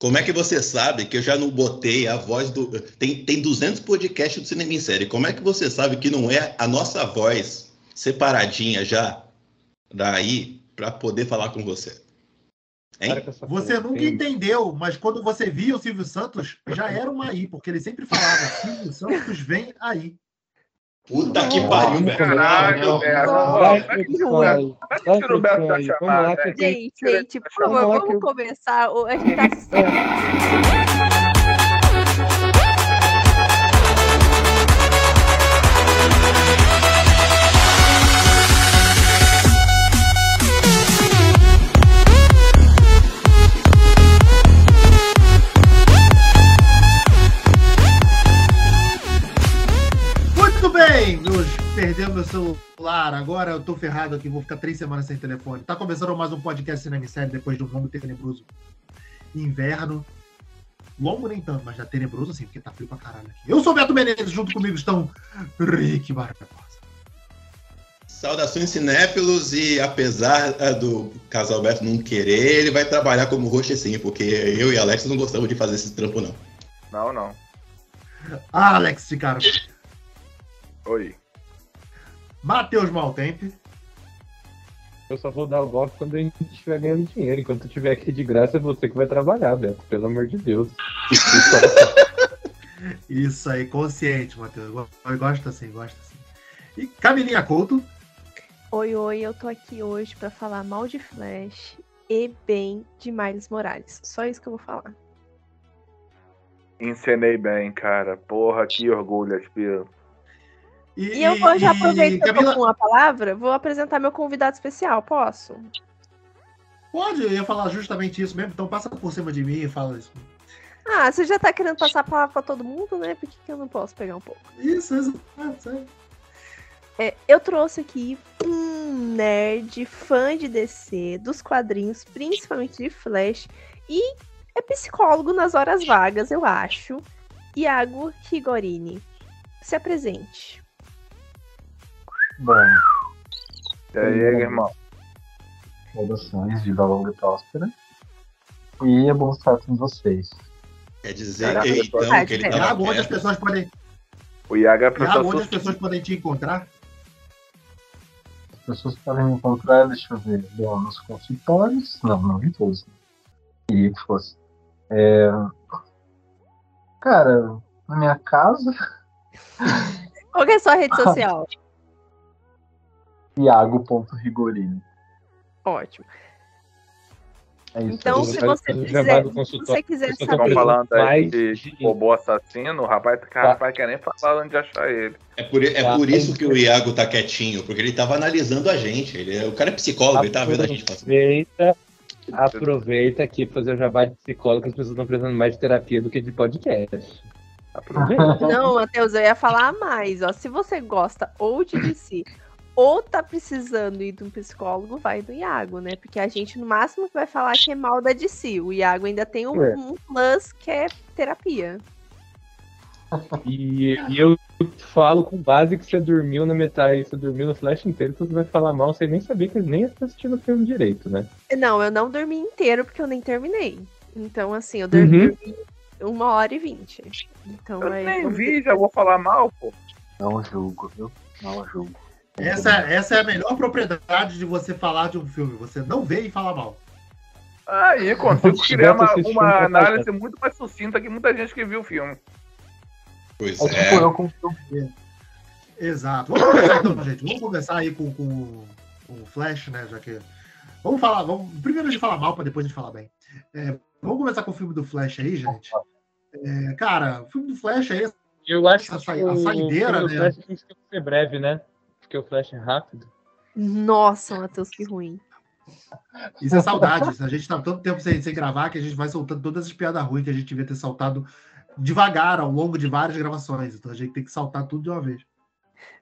Como é que você sabe que eu já não botei a voz do. Tem, tem 200 podcasts do Cinema em Série. Como é que você sabe que não é a nossa voz separadinha já daí para poder falar com você? Hein? Você nunca entendeu, mas quando você via o Silvio Santos, já era uma aí, porque ele sempre falava: Silvio Santos vem aí. Puta que pariu, velho. Caralho, velho. Vai tirar o Beto da chamada. Gente, gente, por favor, vamos começar. A gente tá celular. Agora eu tô ferrado aqui, vou ficar três semanas sem telefone. Tá começando mais um podcast Cinema e Série depois de um longo e tenebroso inverno. Longo nem tanto, mas já tenebroso assim, porque tá frio pra caralho aqui. Eu sou o Beto Menezes, junto comigo estão Rick Barbosa. Saudações cinéfilos e apesar ah, do casal Beto não querer, ele vai trabalhar como roxo sim, porque eu e Alex não gostamos de fazer esse trampo não. Não, não. Ah, Alex cara. Oi. Matheus Maltempe. Eu só vou dar o golpe quando a gente estiver ganhando dinheiro. Enquanto eu estiver aqui de graça, é você que vai trabalhar, Beto. Pelo amor de Deus. Isso aí, consciente, Matheus. Eu gosto assim, gosto assim. E Camilinha Couto. Oi, oi, eu tô aqui hoje pra falar mal de Flash e bem de Miles Morales. Só isso que eu vou falar. Encenei bem, cara. Porra, que orgulho, Aspiro. E, eu vou já aproveitar Camila... com a palavra, vou apresentar meu convidado especial, posso? Pode, eu ia falar justamente isso mesmo, então passa por cima de mim e fala isso. Ah, você já tá querendo passar a palavra pra todo mundo, né? Por que, que eu não posso pegar um pouco? Isso, exato. É, eu trouxe aqui um nerd, fã de DC, dos quadrinhos, principalmente de Flash, e é psicólogo nas horas vagas, eu acho. Iago Rigorini. Se apresente. Bom. E aí, irmão? Saudações, vida longa e próspera. E é bom estar com vocês. Quer dizer, Caraca, então, é, que ele tava onde perto. as pessoas podem. O Iago é onde as pessoas podem te encontrar? As pessoas podem me encontrar, deixa eu ver, bom, nos consultórios. Não, não em todos. né? Queria que fosse. É... Cara, na minha casa, Qual que é a sua rede social? Iago.rigorini. Ótimo. É isso. Então, se você quiser, vai se você quiser saber. falando aí Mais de de- robô assassino, o rapaz, cara, Tá. rapaz quer nem falar onde achar ele. É por, é Tá. por isso que o Iago tá quietinho, porque ele tava analisando a gente. Ele, é- o cara é psicólogo, ele tá vendo a gente fazer. Aproveita, aproveita aqui pra fazer o jabá de psicólogo, que as pessoas estão precisando mais de terapia do que de podcast. Aproveita. Não, Matheus, eu ia falar mais. Ó, se você gosta ou de DC ou tá precisando ir de um psicólogo, vai do Iago, né? Porque a gente, no máximo, que vai falar que é mal da DC. O Iago ainda tem um, É. um plus que é terapia. E, e eu falo com base que você dormiu na metade, você dormiu no flash inteiro, então você vai falar mal sem nem saber que nem está assistindo o filme direito, né? Não, eu não dormi inteiro porque eu nem terminei. Então, assim, eu dormi, Uhum. uma hora e vinte. Então, Eu aí, nem vi, já vou falar mal, pô. Não julgo, viu? Não julgo. Essa, essa é a melhor propriedade de você falar de um filme. Você não vê e fala mal. Aí, consigo criar uma, uma análise muito mais sucinta que muita gente que viu o filme. Pois É tipo é. eu com o filme. Exato. Vamos começar então, gente. Vamos começar aí com, com, com o Flash, né? Já que. Vamos falar. Vamos... Primeiro a gente fala mal, para depois a gente falar bem. É, vamos começar com o filme do Flash aí, gente. É, cara, o filme do Flash aí. Eu acho A que sa- o, a saideira, o né? flash tem que ser breve, né? Porque o flash é rápido. Nossa, Matheus, que ruim. Isso é saudade. A gente tá tanto tempo sem, sem gravar que a gente vai soltando todas as piadas ruins que a gente devia ter saltado devagar ao longo de várias gravações. Então a gente tem que saltar tudo de uma vez.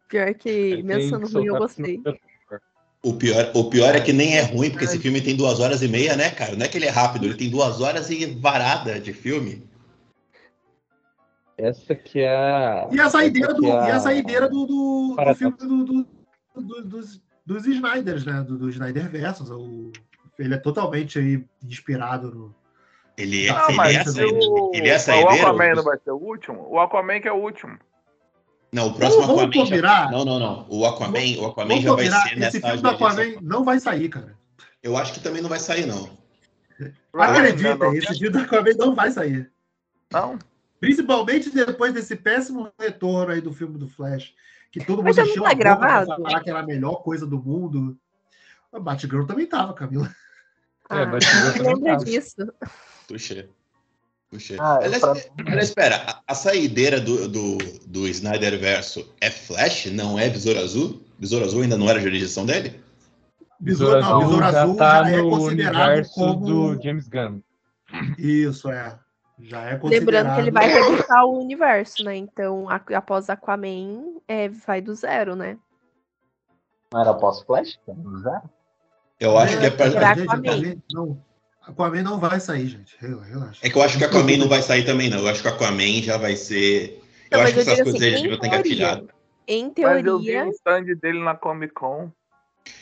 Pior que, pensando que ruim, eu gostei. O pior, o pior é que nem é ruim, porque esse filme tem duas horas e meia, né, cara? Não é que ele é rápido, ele tem duas horas e varada de filme. Essa que é a. E a saideira do, é e a saideira do, do, do filme do, do- do- dos, dos Snyders, né? Do, do Snyder Versus. O, ele é totalmente aí inspirado no, Ele, Não, é, a se saída- o, ele é a o saideira? Aquaman não vai ser o último? O Aquaman que é o último. Não, o próximo Vamos- vamos Aquaman. já-? Não, não, não. O Aquaman, o Aquaman já vai ser esse nessa filme do geração. Aquaman não vai sair, cara. Eu acho que também não vai sair, não. Acredita, Não, esse filme do Aquaman não vai sair. Não. Principalmente depois desse péssimo retorno aí do filme do Flash. Que todo mundo já não encheu tá a gravado? falar que era a melhor coisa do mundo. A Batgirl também tava, Camila. É, Ah, Batgirl não também lembra tava. disso. Puxei. Puxei. Ah, Aliás, pra- espera, a, a saideira do, do, do Snyder verso é Flash, não é Besouro Azul? Besouro Azul ainda não era jurisdição dele? Besouro, não, Besouro já Azul tá já é no considerado universo como. do James Gunn. Isso, é. Já é considerado. Lembrando que ele vai rebutar o universo, né? Então, a- após Aquaman, é, vai do zero, né? Não era pós-flash? que era do zero? Eu acho que é pra, Gente, Aquaman? Aquaman não, Aquaman não vai sair, gente. Rela- Relaxa. É que eu acho que o Aquaman não vai sair também, não. Eu acho que o Aquaman já vai ser. Eu Não, acho que essas digo coisas assim, eles em deviam ter teoria. engatilhado. Em Mas eu vi teoria, o stand dele na Comic Con.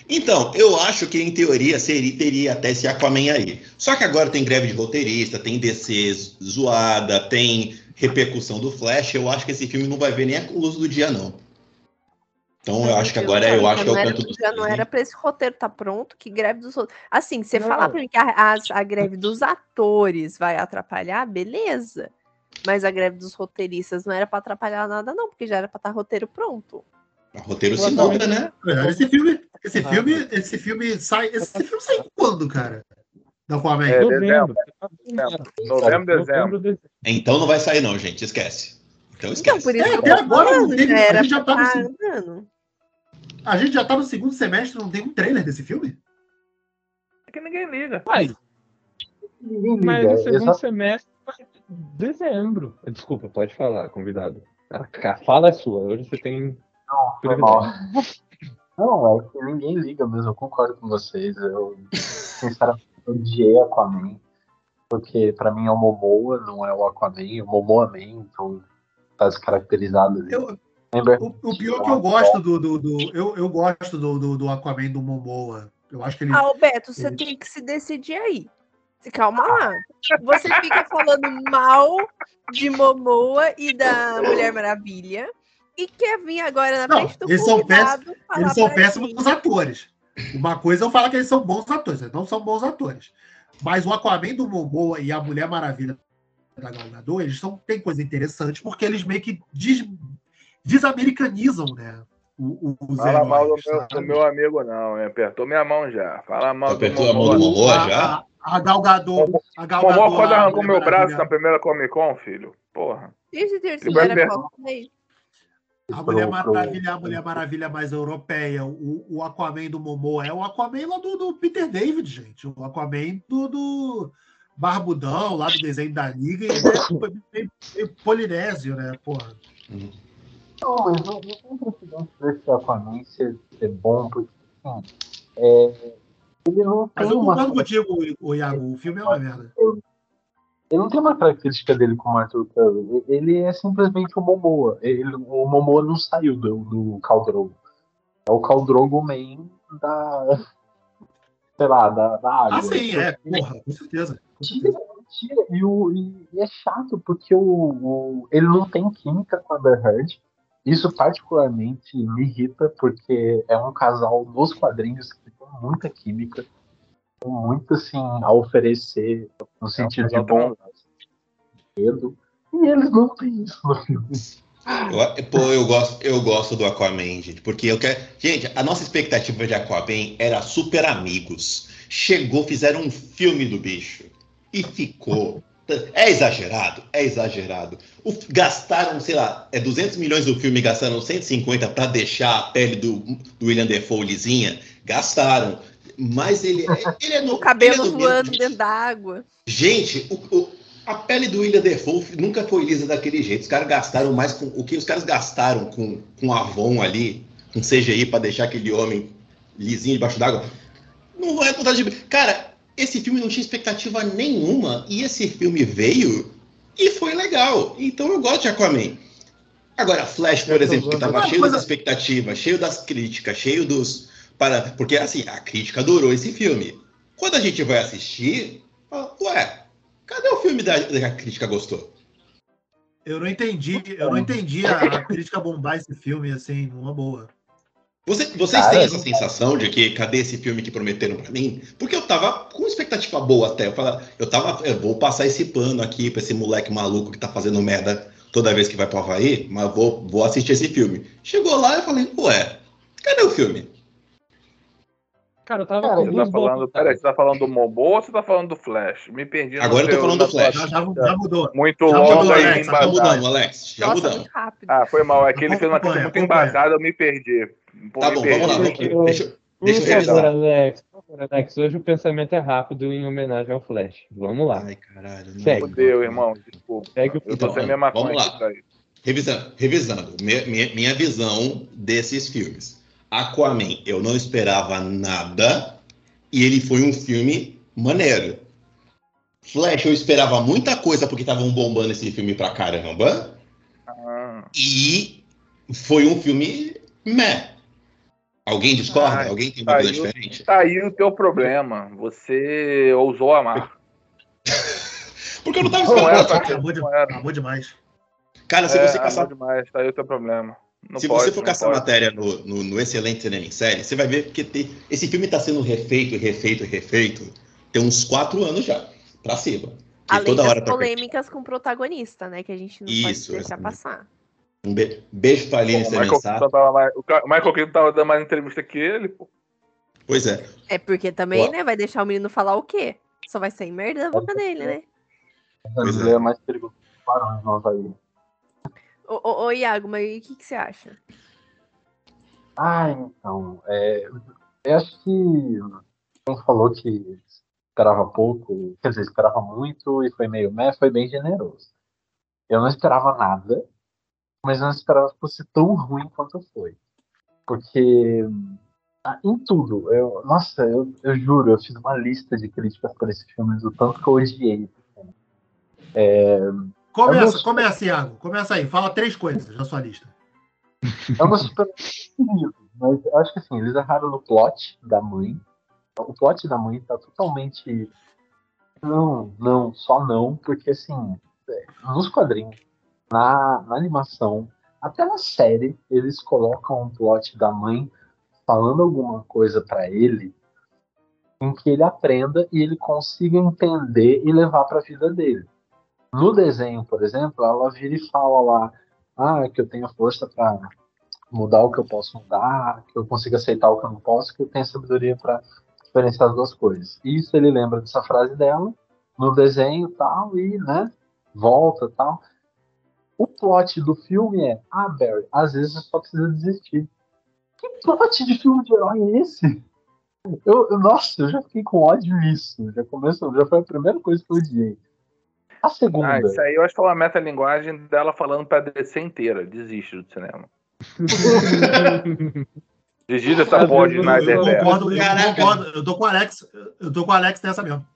Então, eu acho que em teoria seria, teria até esse Aquaman aí. Só que agora tem greve de roteirista, tem DC zoada, tem repercussão do Flash. Eu acho que esse filme não vai ver nem a luz do dia, não. Então eu acho que agora eu acho que é o canto do Já não era pra esse roteiro tá pronto, que greve dos. Assim, você Não. falar pra mim que a, a, a greve dos atores vai atrapalhar, beleza. Mas a greve dos roteiristas não era pra atrapalhar nada, não, porque já era pra estar roteiro pronto. O roteiro se muda, né? É, Esse filme, esse Ah. filme, esse filme sai. Esse filme sai quando, cara? Da Aquaman. É, Novembro. Novembro, dezembro. dezembro. Então não vai sair, não, gente. Esquece. Então Então, esquece. por isso É, até agora não teve. já A gente já tá no, se- andando. a gente já tá no segundo semestre, não tem um trailer desse filme? É que ninguém liga. Ai, Ninguém mas liga. o segundo Exato. semestre vai dezembro. Desculpa, pode falar, convidado. A a fala é sua. Hoje você tem Foi mal. Não, é que ninguém liga mesmo, eu concordo com vocês. Eu, sinceramente, odiei Aquaman, porque pra mim é o Momoa, não é o Aquaman, o Momoa Man, então tá descaracterizado ali. Eu, o, o pior é que eu gosto do. do, do- eu, eu gosto do, do, do Aquaman do Momoa. Eu acho que ele. Ah, Alberto, você Ele- tem que se decidir aí. Se calma lá. Você fica falando mal de Momoa e da Mulher Maravilha e quer vir agora na Não, frente do eles são falar Eles são péssimos gente. atores. Uma coisa é eu falar que eles são bons atores, eles não são bons atores. Mas o Aquaman do Momoa e a Mulher Maravilha da Gal Gadot, eles são, tem coisa interessante porque eles meio que des, desamericanizam, né? O, o, os Fala mal do heróis, meu, do meu amigo, não. hein? Apertou minha mão já. Fala mal Apertou do a mão do Momoa. Momoa a, já? a, a Gal Gadot, a Gal Momoa quando a arrancou meu braço na primeira Comic Con, filho. Porra. Gente, Deus, Ele A Mulher Maravilha, a Mulher Maravilha mais europeia, o, o Aquaman do Momoa é o Aquaman lá do, do Peter David, gente. O Aquaman do, do Barbudão, lá do desenho da Liga, ele é meio, meio polinésio, né, porra. Não, mas não, não tem precedente desse Aquaman ser, ser bom, porque assim, é, ele não Mas eu uma. concordo contigo, o Iago, o filme é uma merda. Ele não tem uma característica dele como Arthur Curry. Ele é simplesmente o Momoa. Ele, o Momoa não saiu do, do Khal Drogo. É o Khal Drogo main da. Sei lá, da, da água. Ah, sim, é, porra, com certeza. Com certeza. tira. E, o, e, e é chato porque o, o- ele não tem química com a Amber Heard. Isso particularmente me irrita porque é um casal nos quadrinhos que tem muita química, tem muito assim a oferecer no sentido de bom medo. E eles não têm isso no filme. Eu, pô, eu gosto, eu gosto do Aquaman, gente, porque eu quero. Gente, a nossa expectativa de Aquaman era super amigos. Chegou, fizeram um filme do bicho. E ficou. É exagerado? É exagerado. O- gastaram, sei lá, é 200 milhões do filme, gastaram 150 para deixar a pele do, do William Defoe lisinha. Gastaram. Mas ele, ele é no O cabelo ele é no voando mesmo- dentro da água. Gente, o- o- a pele do William Defoe nunca foi lisa daquele jeito. Os caras gastaram mais com. O que os caras gastaram com, com Avon ali, com CGI, pra deixar aquele homem lisinho debaixo d'água. Não vai contar de. Cara, esse filme não tinha expectativa nenhuma. E esse filme veio e foi legal. Então eu gosto de Aquaman. Agora, Flash, por exemplo, que tava Uma cheio das expectativas, cheio das críticas, cheio dos. Para... Porque assim, a crítica adorou esse filme. Quando a gente vai assistir, fala, ué, Cadê o filme da, da crítica gostou? Eu não entendi, eu não entendi a, a crítica bombar esse filme, assim, numa boa. Você- vocês Cara, têm essa sensação de que cadê esse filme que prometeram pra mim? Porque eu tava com expectativa boa até. Eu, falava, eu tava, eu vou passar esse pano aqui pra esse moleque maluco que tá fazendo merda toda vez que vai pro Havaí, mas vou, vou assistir esse filme. Chegou lá e eu falei, ué, cadê o filme? Cara, eu tava com tá falando, peraí, você tá falando do Mobo ou você tá falando do Flash? Me perdi. no Agora eu tô falando do Flash. Já, já, já mudou. Muito Já mudou, Alex, Já mudamos, Alex. Já Nossa, mudamos. Ah, foi mal. É que ele fez uma coisa muito embasada, eu me perdi. Pô, Tá me bom, perdi. vamos lá. Vamos, Porque eu- deixa, Por deixa eu revisar. Alex, por favor, Alex, hoje o pensamento é rápido em homenagem ao Flash. Vamos lá. Ai, caralho. Segue. Fudeu, irmão. Desculpa. Segue o Eu tô Então, vamos lá. Revisando, revisando minha, minha visão desses filmes. Aquaman, eu não esperava nada e ele foi um filme maneiro. Flash, eu esperava muita coisa porque estavam bombando esse filme pra caramba Ah, e foi um filme meh. Alguém discorda? Ai, Alguém tem uma saiu. diferente? Tá aí o teu problema. Você ousou amar. Porque eu não tava Não esperando. era pra cara. ser. Acabou de, Não era. acabou demais. Cara, se É, você caçar amor demais. Tá aí o teu problema. Não se pode, você caçar pode. matéria no, no, no Excelente Cinema em Série, você vai ver que te- esse filme está sendo refeito, refeito, refeito. Tem uns quatro anos já, pra cima. Além toda das hora tá polêmicas com o protagonista, né? Que a gente não Isso, pode deixar essa- passar. Um be- beijo pra Aline o Michael tava mais- o Michael Keaton tava dando mais entrevista que ele, pô. Pois é. É porque também, Ó. né? Vai deixar o menino falar o quê? Só vai sair merda da boca dele, né? Pois Mas é. é mais perigoso barões no Havaí. Ô, ô, Iago, mas o que, que você acha? Ah, então. É, eu acho que. Como falou que esperava pouco, quer dizer, esperava muito e foi meio meh, foi bem generoso. Eu não esperava nada, mas não esperava que fosse tão ruim quanto foi. Porque ah, em tudo, eu, nossa, eu, eu juro, eu fiz uma lista de críticas para esse filme, do tanto que eu odiei. Começa, Eu não- começa, Iago. Começa aí. Fala três coisas na sua lista. É uma super mas eu acho que assim, eles erraram no plot da mãe. O plot da mãe tá totalmente. Não, não, só não, porque assim, é, nos quadrinhos, na, na animação, até na série, eles colocam um plot da mãe falando alguma coisa pra ele em que ele aprenda e ele consiga entender e levar pra vida dele. No desenho, por exemplo, ela vira e fala lá, ah, que eu tenho força pra mudar o que eu posso mudar, que eu consigo aceitar o que eu não posso, que eu tenho sabedoria para diferenciar as duas coisas. Isso ele lembra dessa frase dela no desenho tal e, né, volta tal. O plot do filme é, ah, Barry, às vezes você só precisa desistir. Que plot de filme de herói é esse? Eu, eu- nossa, eu já fiquei com ódio nisso. Já começou, já foi a primeira coisa que eu odiei. A segunda. Ah, isso aí eu acho que é uma metalinguagem dela falando pra descer inteira. Desiste do cinema. Desiste dessa Às porra de Snyder eu concordo, eu concordo. Eu tô com o Alex. Eu tô com o Alex nessa mesmo.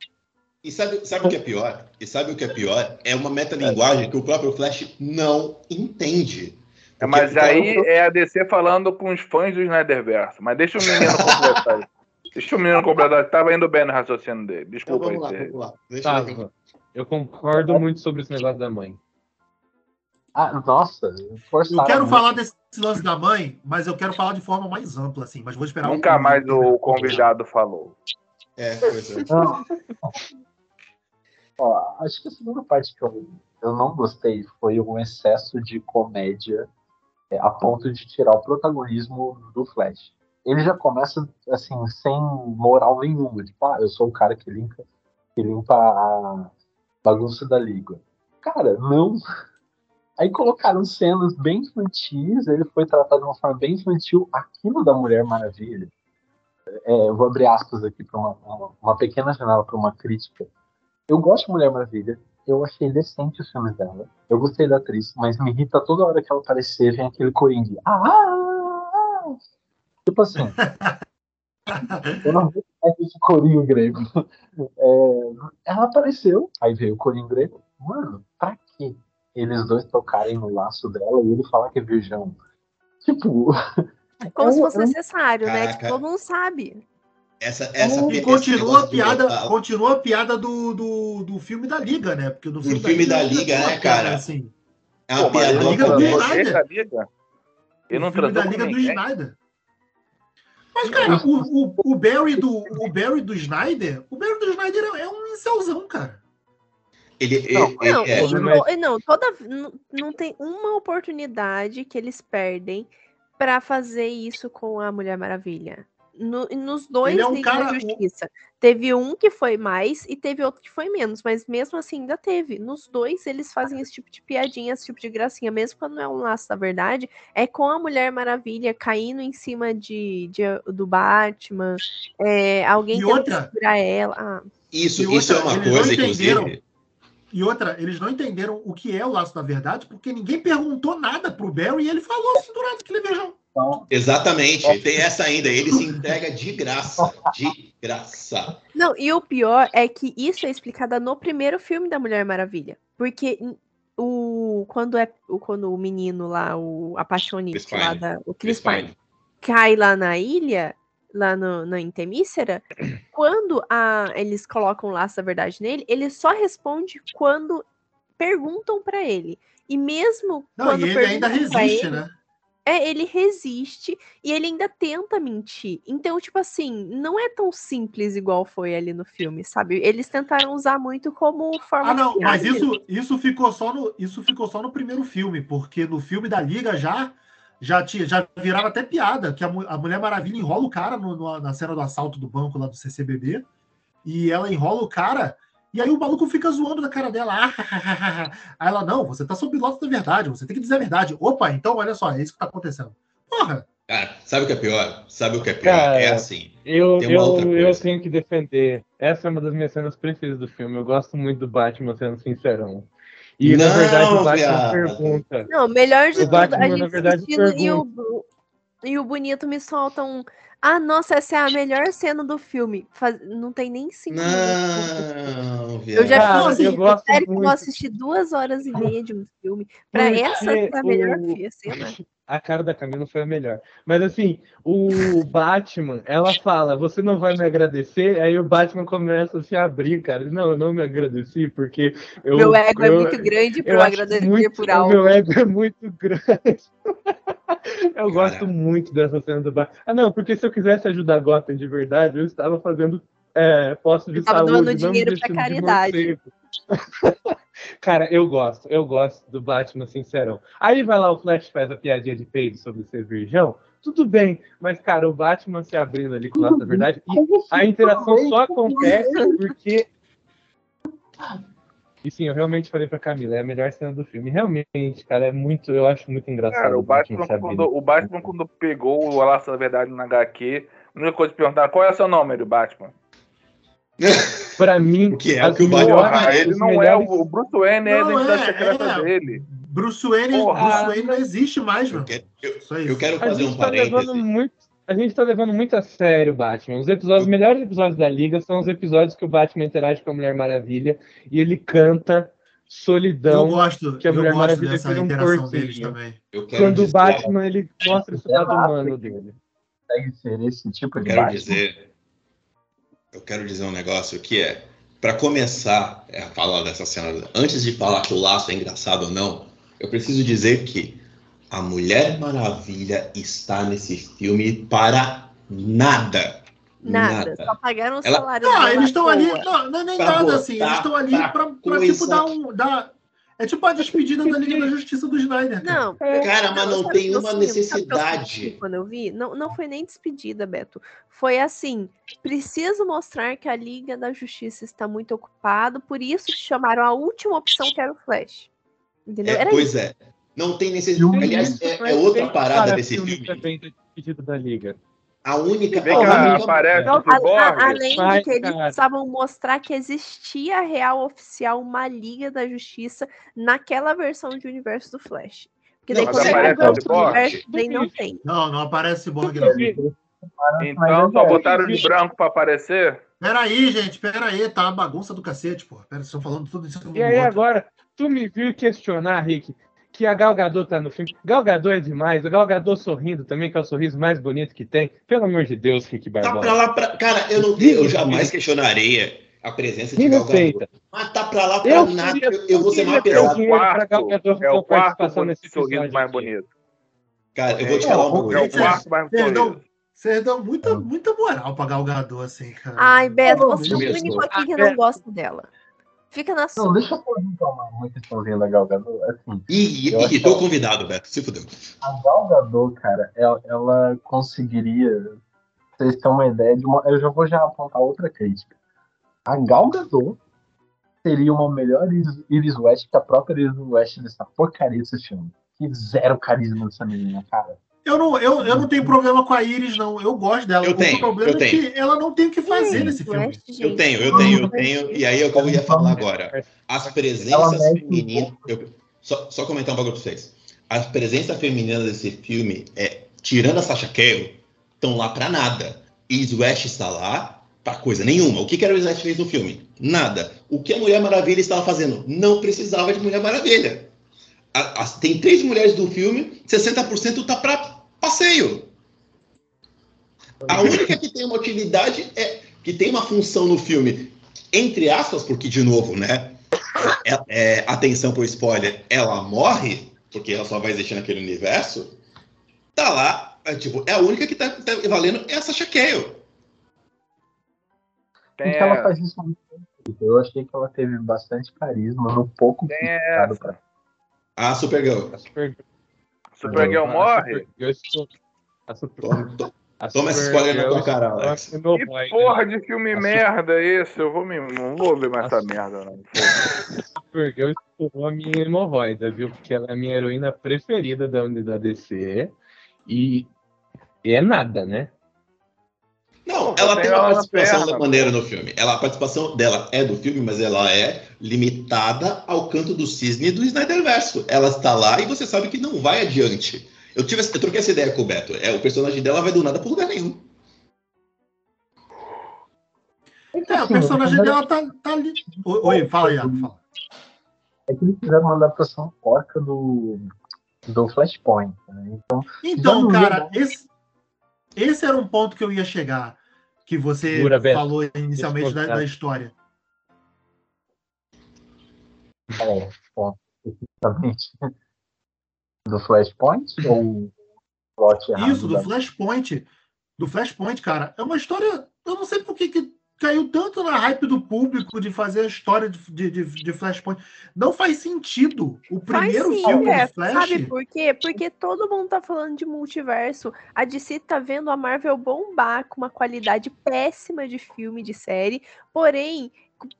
E sabe, sabe o que é pior? E sabe o que é pior? É uma metalinguagem que o próprio Flash não entende. É, mas cara- aí é a DC falando com os fãs do Snyderverse. Mas deixa o menino completar. Deixa o menino completar. Tava indo bem no raciocínio dele. Então Desculpa vamos lá, aí. vamos lá. Deixa eu... Eu concordo muito sobre esse negócio da mãe. Ah, nossa, forçaram Eu quero muito. falar desse lance da mãe, mas eu quero falar de forma mais ampla, assim. Mas vou esperar. Nunca um- mais o convidado falou. É, pois é. Não. Ó, acho que a segunda parte que eu, eu não gostei foi um excesso de comédia é, a ponto de tirar o protagonismo do Flash. Ele já começa assim, sem moral nenhuma. Tipo, ah, eu sou o cara que limpa, que limpa a bagunça da liga. Cara, não. Aí colocaram cenas bem infantis, ele foi tratado de uma forma bem infantil. Aquilo da Mulher Maravilha. É, eu vou abrir aspas aqui para uma, uma, uma pequena janela para uma crítica. Eu gosto de Mulher Maravilha. Eu achei decente os filmes dela. Eu gostei da atriz, mas me irrita toda hora que ela aparecer, vem aquele ah, ah." Tipo assim. eu não vi mais esse corinho grego. É, ela apareceu, aí veio o corinho grego. Mano, pra quê? Eles dois tocarem no laço dela e ele falar que é virgão. Tipo. Como se eu- fosse eu- necessário, né? Caraca. Tipo, todo mundo sabe. Essa, essa, E esse continua a piada, continua a piada do, do, do filme da Liga, né? Porque no filme, filme da Liga, tinha né, uma piada cara? Assim, É uma Pô, Liga do Liga? Ele não o filme transou da com Liga do ninguém? Snyder. Mas, cara, o, o, o, Barry do, o Barry do Snyder, o Barry do Snyder é é um incelzão, cara. Ele, ele, Não, ele- Não, é, e mas- to- não, toda não, não tem uma oportunidade que eles perdem pra fazer isso com a Mulher Maravilha. No- nos dois Ele é um cara- Justiça. Teve um que foi mais e teve outro que foi menos, mas mesmo assim ainda teve. Nos dois eles fazem esse tipo de piadinha, esse tipo de gracinha, mesmo quando não é um laço da verdade, é com a Mulher Maravilha caindo em cima de, de- do Batman, é, alguém E tendo outra- que segurar ela. Ah, isso, E isso é outra, uma eles não coisa, entenderam. inclusive. E outra, eles não entenderam o que é o laço da verdade, porque ninguém perguntou nada pro Barry e ele falou assim durante aquele beijão. Então, Exatamente, tem essa ainda. Ele se entrega de graça. De graça. Não, e o pior é que isso é explicado no primeiro filme da Mulher Maravilha. Porque o, quando, é, o, quando o menino lá, o apaixonite Chris lá Pine. da. O Chris Chris Pine, Pine. cai lá na ilha, lá no, na Intemícera, quando a, eles colocam o laço da verdade nele, ele só responde quando perguntam pra ele. E mesmo Não, quando e ele ainda resiste, ele, né? É, ele resiste e ele ainda tenta mentir. Então, tipo assim, não é tão simples igual foi ali no filme, sabe? Eles tentaram usar muito como forma Ah, não, de mas isso, isso, ficou só no, isso ficou só no primeiro filme, porque no filme da Liga já já, tinha, já virava até piada, que a, a Mulher Maravilha enrola o cara no- no- na cena do assalto do banco lá do CCBB, e ela enrola o cara, e aí o maluco fica zoando da cara dela. Ah, aí ela, não, você tá sob o lote da verdade, você tem que dizer a verdade. Opa, então olha só, é isso que tá acontecendo. Porra, Cara, sabe o que é pior? Sabe o que é pior? Cara, é assim. Eu, Tem uma outra eu, eu tenho que defender. Essa é uma das minhas cenas preferidas do filme. Eu gosto muito do Batman sendo sincerão. E na Não, verdade o Batman viado. pergunta. Não, melhor de O tudo, Batman, a na gente verdade, assistindo e o, e o bonito me solta um. Ah, nossa, essa é a melhor cena do filme. Faz- Não tem nem cinco minutos. Não, viado. Eu já Cara, fico assim, eu gosto sério que eu vou muito. assistir duas horas e meia de um filme pra Porque essa ser a melhor o- cena. A cara da Camila foi a melhor. Mas assim, o Batman, ela fala, você não vai me agradecer? Aí o Batman começa a se abrir, cara. Não, eu não me agradeci, porque eu. Meu ego é eu- muito grande pra eu agradecer muito- por algo. meu ego é muito grande. eu gosto muito dessa cena do Batman. Ah, não, porque se eu quisesse ajudar Gotham de verdade, eu estava fazendo é, posto de Eu tava saúde, doando não dinheiro de caridade. Cara, eu gosto, eu gosto do Batman sincerão. Aí vai lá o Flash faz a piadinha de peido sobre ser virgão. Tudo bem, mas, cara, o Batman se abrindo ali com o laço da verdade. E a interação só acontece porque. E sim, eu realmente falei pra Camila, é a melhor cena do filme. Realmente, cara, é muito, eu acho muito engraçado. Cara, o Batman, quando, o Batman, quando pegou o Laço da Verdade na HQ, a única coisa que perguntar qual é seu nome do Batman? Pra mim, O que é? O que o Batman melhores- Porra, ele não é melhores- o, o Bruce Wayne, é a Não, identidade é, secreta é. dele. Bruce Wayne, Porra. Bruce Wayne não existe mais, Eu mano. quero, eu- isso. eu quero A fazer gente um tá levando parêntese. muito. A gente tá levando muito a sério o Batman. Os episódios, os melhores episódios da Liga são os episódios que o Batman interage com a Mulher Maravilha e ele canta Eu Solidão. gosto, que a eu Mulher gosto Maravilha dessa um interação deles também. Eu quero Quando o Batman ele mostra esse lado humano dele. consegue ser esse tipo eu de quero Batman. dizer, eu quero dizer um negócio que é, para começar a falar dessa cena, antes de falar que o laço é engraçado ou não, eu preciso dizer que a Mulher Maravilha está nesse filme para nada. Nada, só pagaram o Ela- salário Não, dela eles à estão ali. Não, não é nem Pra nada assim. Eles estão ali coisa- tipo dar um. Dar... É tipo a despedida da Liga da Justiça do Snyder. Cara. Não, Cara, mas não tem uma eu necessidade. Quando eu vi, não, não foi nem despedida, Beto. Foi assim: preciso mostrar que a Liga da Justiça está muito ocupado, por isso chamaram a última opção que era o Flash. Entendeu? É, Era pois isso. é. Não tem necessidade. Aliás, é, é outra parada desse filme. Despedida da Liga. A única. Vem cá, única- aparece o além de que eles precisavam mostrar que existia a real oficial uma Liga da Justiça naquela versão de universo do Flash. Porque daí Não, quando aparece o outro universo, daí não tem. Não, não aparece Cyborg, não. Então só botaram de branco pra aparecer? Peraí, gente, peraí, tá uma bagunça do cacete, pô. Pera, vocês estão falando tudo isso. E aí agora, tu me viu questionar, Rick, que a Gal Gadot tá no filme. Gal Gadot é demais. O Gal Gadot sorrindo também, que é o sorriso mais bonito que tem. Pelo amor de Deus, Rick Tá Barbosa. pra lá pra. Cara, eu, não, eu jamais questionarei a presença de Me Gal Gadot. respeita. Mas tá pra lá pra Eu nada. queria- Eu, eu vou ser mais queria É o pesado. quarto, é o quarto nesse sorriso mais bonito. Cara, eu vou te É, falar o- uma É o quarto mais Perdão. sorriso. Vocês dão muita, muita moral pra Galgador, assim, cara. Ai, Beto, você é o único aqui que não gosta dela. Fica na Não, sua. deixa eu perguntar uma, uma questãozinha legal, Gadot. Assim, Ih, Eu acho irritou o que- convidado, Beto. Se fudeu. a Gal Gadot, cara, ela, ela conseguiria. Vocês têm uma ideia de uma. Eu já vou já apontar outra crítica. A Gal Gadot seria uma melhor Iris- Iris West que a própria Iris West dessa porcaria desse filme. Que zero carisma dessa menina, cara. Eu não, eu, eu não tenho problema com a Iris, não. Eu gosto dela. Eu o tenho, problema eu é tenho. que ela não tem o que fazer Ih, nesse filme. Eu tenho, eu tenho, eu tenho. E aí é o que eu ia falar agora. As presenças femininas. eu- só, só comentar um bagulho pra vocês. As presenças femininas desse filme, é, tirando a Sasha Cale, estão lá pra nada. Is West está lá pra coisa nenhuma. O que, que a Is West fez no filme? Nada. O que a Mulher Maravilha estava fazendo? Não precisava de Mulher Maravilha. A- as- tem três mulheres do filme, 60% tá pra passeio. A única que tem uma utilidade é que tem uma função no filme, entre aspas, porque, de novo, né? é- é, atenção pro spoiler, ela morre, porque ela só vai existir naquele universo, tá lá, é, tipo, é a única que tá, tá valendo é essa Shaquille. Tem, ela faz isso. Eu achei que ela teve bastante carisma no pouco tem essa. pra A Supergirl. A Super- Supergirl morre? Supergirl A Super- Toma, to- a toma esse spoiler na tua Supergirl cara, Alex. Que né? porra de filme merda é esse? Eu vou me, não vou ver mais essa merda, não. Supergirl estourou a minha hemorroida, viu? Porque ela é a minha heroína preferida da unidade DC. E, e é nada, né? Não, ela tem uma participação perna, da maneira no filme. Ela, a participação dela é do filme, mas ela é limitada ao canto do cisne do Snyderverso. Ela está lá e você sabe que não vai adiante. Eu, tive, eu troquei essa ideia com o Beto. É, o personagem dela vai do nada por lugar nenhum. É, o personagem dela tá, tá ali. Oi, oi, fala aí, Iago, fala. É que eles fizeram uma adaptação porca do, do Flashpoint. Né? Então, Então, cara, esse, esse era um ponto que eu ia chegar, que você Beto. falou inicialmente da, da história. é, especificamente do Flashpoint ou plot errado Isso, do Flashpoint. Do Flashpoint, cara, é uma história. Eu não sei por que, que caiu tanto na hype do público de fazer a história de, de, de- Flashpoint. Não faz sentido. O primeiro sim, filme Beto. do Flash. Sabe por quê? Porque todo mundo tá falando de multiverso. A DC tá vendo a Marvel bombar com uma qualidade péssima de filme, de série, porém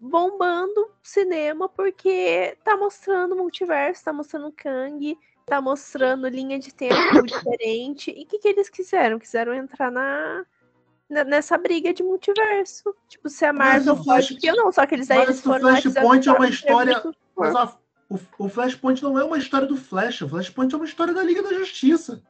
bombando cinema porque tá mostrando multiverso, tá mostrando Kang, tá mostrando linha de tempo diferente. E o que, que eles quiseram? Quiseram entrar na- nessa briga de multiverso. Tipo, se a Mas Marvel o Flash- pode que eu não, só que eles aí mas eles o foram e fizeram Flashpoint é uma um história-. Mas a- o, o Flashpoint não é uma história do Flash. O Flashpoint é uma história da Liga da Justiça.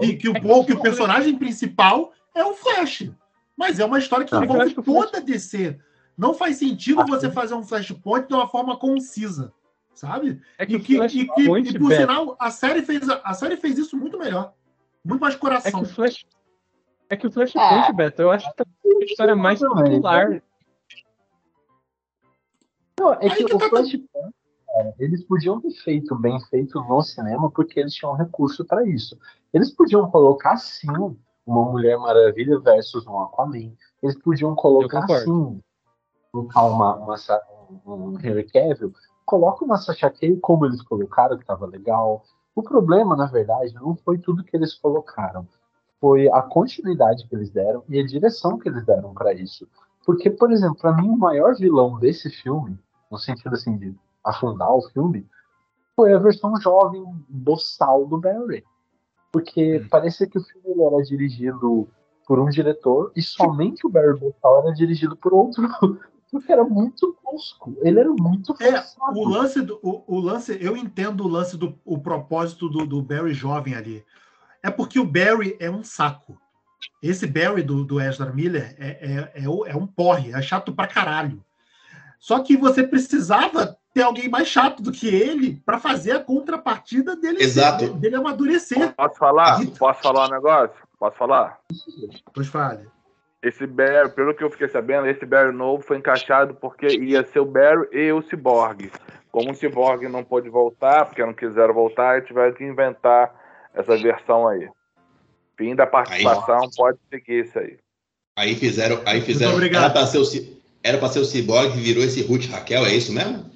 Que, que, que o, que o personagem principal é o Flash. Mas é uma história que envolve o toda a DC. Não faz sentido você fazer um Flashpoint de uma forma concisa. Sabe? É que E o que, e, que, Flashpoint, e por sinal, a série, fez, a, série fez isso muito melhor. Muito mais É que coração. o Flash. É que o Flashpoint, Beto, eu acho que tá uma história mais popular. Não, é que o Flashpoint, cara, eles podiam ter feito bem feito no cinema porque eles tinham recurso para isso. Eles podiam colocar sim uma Mulher Maravilha versus um Aquaman. Eles podiam colocar sim colocar uma, uma, um Henry Cavill. Coloca uma Sasha Calle como eles colocaram, que tava legal. O problema, na verdade, não foi tudo que eles colocaram. Foi a continuidade que eles deram e a direção que eles deram para isso. Porque, por exemplo, para mim, o maior vilão desse filme, no sentido assim de afundar o filme, foi a versão jovem boçal do Barry. Porque Hum. parecia que o filme era dirigido por um diretor e somente o Barry Boçal era dirigido por outro. Porque era muito tosco. Ele era muito É, o lance, do, o, o lance, eu entendo o lance do o propósito do, do Barry jovem ali. É porque o Barry é um saco. Esse Barry do, do Ezra Miller é, é, é, é um porre, é chato pra caralho. Só que você precisava ter alguém mais chato do que ele para fazer a contrapartida dele, Exato. dele amadurecer. Posso falar? Irrita. Posso falar um negócio? Posso falar? Pois fale. Esse Barry, pelo que eu fiquei sabendo, esse Barry novo foi encaixado porque ia ser o Barry e o Cyborg. Como o Cyborg não pôde voltar, porque não quiseram voltar, tiveram que inventar essa versão aí. Fim da participação, pode seguir isso aí. Aí fizeram. Aí fizeram. obrigado. Era pra ser o, era pra ser o Cyborg que virou esse Ruth Raquel, é isso mesmo?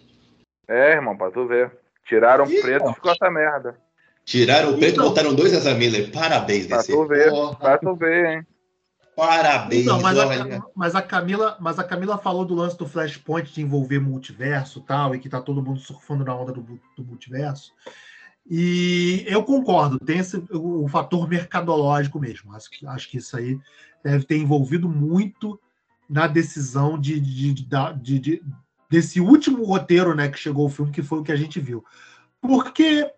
É, irmão, pra tu ver. Tiraram o preto e ficou essa merda. Tiraram o preto e Então. botaram dois Ezra Miller. Parabéns, Pra DC. tu ver. Porra, Pra tu ver, hein? Parabéns, Então, mas, olha. a, mas, a Camila, mas a Camila falou do lance do Flashpoint de envolver multiverso e tal, e que tá todo mundo surfando na onda do, do multiverso. E eu concordo, tem esse, o, o fator mercadológico mesmo. Acho, que- acho que isso aí deve ter envolvido muito na decisão de, de- de- de- de- desse último roteiro né, que chegou ao filme, que foi o que a gente viu. Porque,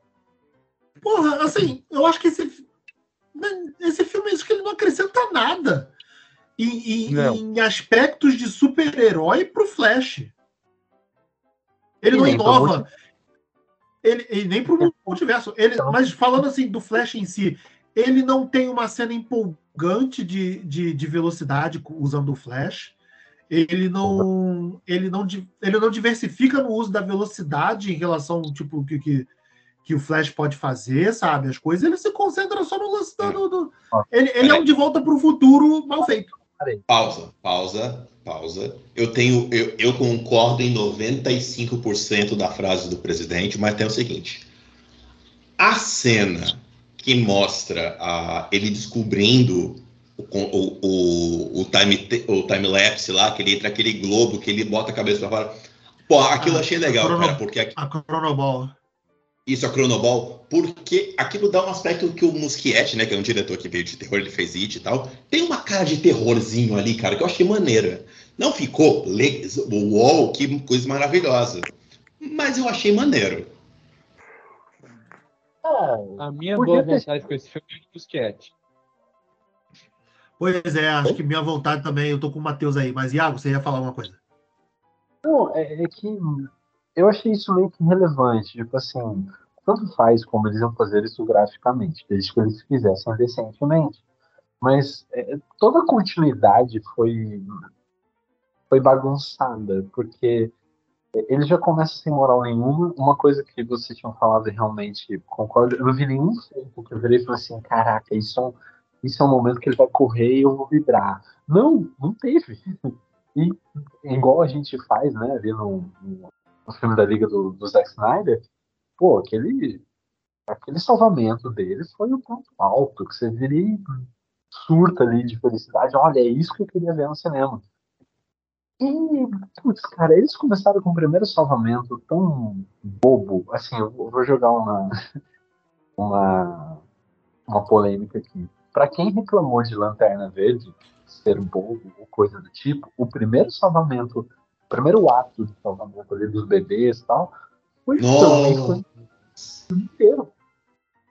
porra, assim, eu acho que esse, esse filme, acho que ele não acrescenta nada em, em- Não. em aspectos de super-herói pro Flash. Ele E não inova. Ele, e nem pro multiverso. Ele, Então. mas falando assim do Flash em si, ele não tem uma cena empolgante de, de, de velocidade usando o Flash. Ele não, ele, não, ele não diversifica no uso da velocidade em relação tipo que, que, que o Flash pode fazer, sabe? As coisas. Ele se concentra só no lance do. do- Ó. Ele, ele é um de volta para o futuro mal feito. Pausa, pausa, pausa. Eu tenho, eu, eu concordo em 95% da frase do presidente, mas tem o seguinte: a cena que mostra a, ele descobrindo o, o, o, o time, o time lapse lá, que ele entra aquele globo, que ele bota a cabeça pra fora. Pô, aquilo eu Ah, achei legal, crono- cara, porque aqui- A Chronoball. isso é Cronoball, porque aquilo dá um aspecto que o Muschietti, né, que é um diretor que veio de terror, ele fez It e tal, tem uma cara de terrorzinho ali, cara, que eu achei maneira. Não ficou uou, que coisa maravilhosa. Mas eu achei maneiro. É, A minha boa vontade com esse filme é o Busquete. Pois é, acho que minha vontade também, eu tô com o Matheus aí, mas Iago, você ia falar uma coisa. Não, é, é que eu achei isso meio que relevante. Tipo assim, tanto faz como eles iam fazer isso graficamente, desde que eles fizessem decentemente. Mas é, toda a continuidade foi, foi bagunçada, porque ele já começa sem moral nenhuma. Uma coisa que vocês tinham falado e realmente concordo, eu não vi nenhum filme que eu virei e falei assim: caraca, isso é, um, isso é um momento que ele vai correr e eu vou vibrar. Não, não teve. E igual a gente faz, né, ali no, no, filme da Liga do, do Zack Snyder, pô, aquele, aquele salvamento dele foi o ponto alto, que você vira e surta ali de felicidade. Olha, é isso que eu queria ver no cinema. E, putz, cara, eles começaram com o primeiro salvamento tão bobo. Assim, eu vou jogar uma, uma, uma polêmica aqui. Pra quem reclamou de Lanterna Verde ser bobo ou coisa do tipo, o primeiro salvamento, o primeiro ato de salvamento ali dos bebês e tal, foi Nossa. inteiro.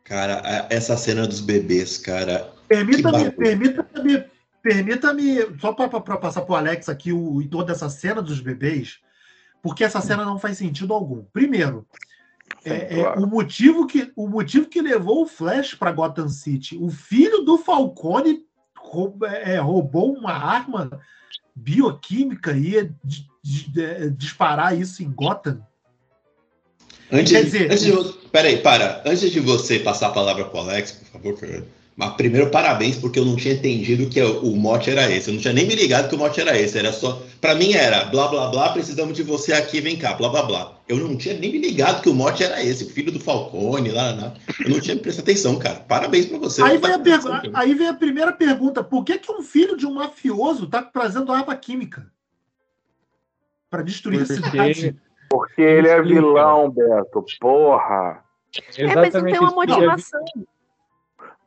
Cara, essa cena dos bebês, cara. Permita-me, permita-me, permita-me, só para passar para o Alex aqui o, e toda essa cena dos bebês, porque essa cena não faz sentido algum. Primeiro, Sim, é, é claro. o, motivo que, o motivo que levou o Flash para Gotham City, o filho do Falcone rou- é, roubou uma arma bioquímica e ia é, disparar isso em Gotham. Antes, Quer de- dizer- antes de peraí, para. Antes de você passar a palavra pro Alex, por favor, Fernando. Mas primeiro, parabéns, porque eu não tinha entendido que o mote era esse. Eu não tinha nem me ligado que o mote era esse. Era só. Pra mim era blá blá blá, precisamos de você aqui, vem cá, blá blá blá. Eu não tinha nem me ligado que o mote era esse, o filho do Falcone lá. lá. Eu não tinha prestado atenção, cara. Parabéns pra você. Aí vem, a aí vem a primeira pergunta: por que, que um filho de um mafioso está trazendo arma química para destruir a Porque- cidade? Porque ele é vilão, Beto. Porra. É, mas não tem uma que eu- motivação.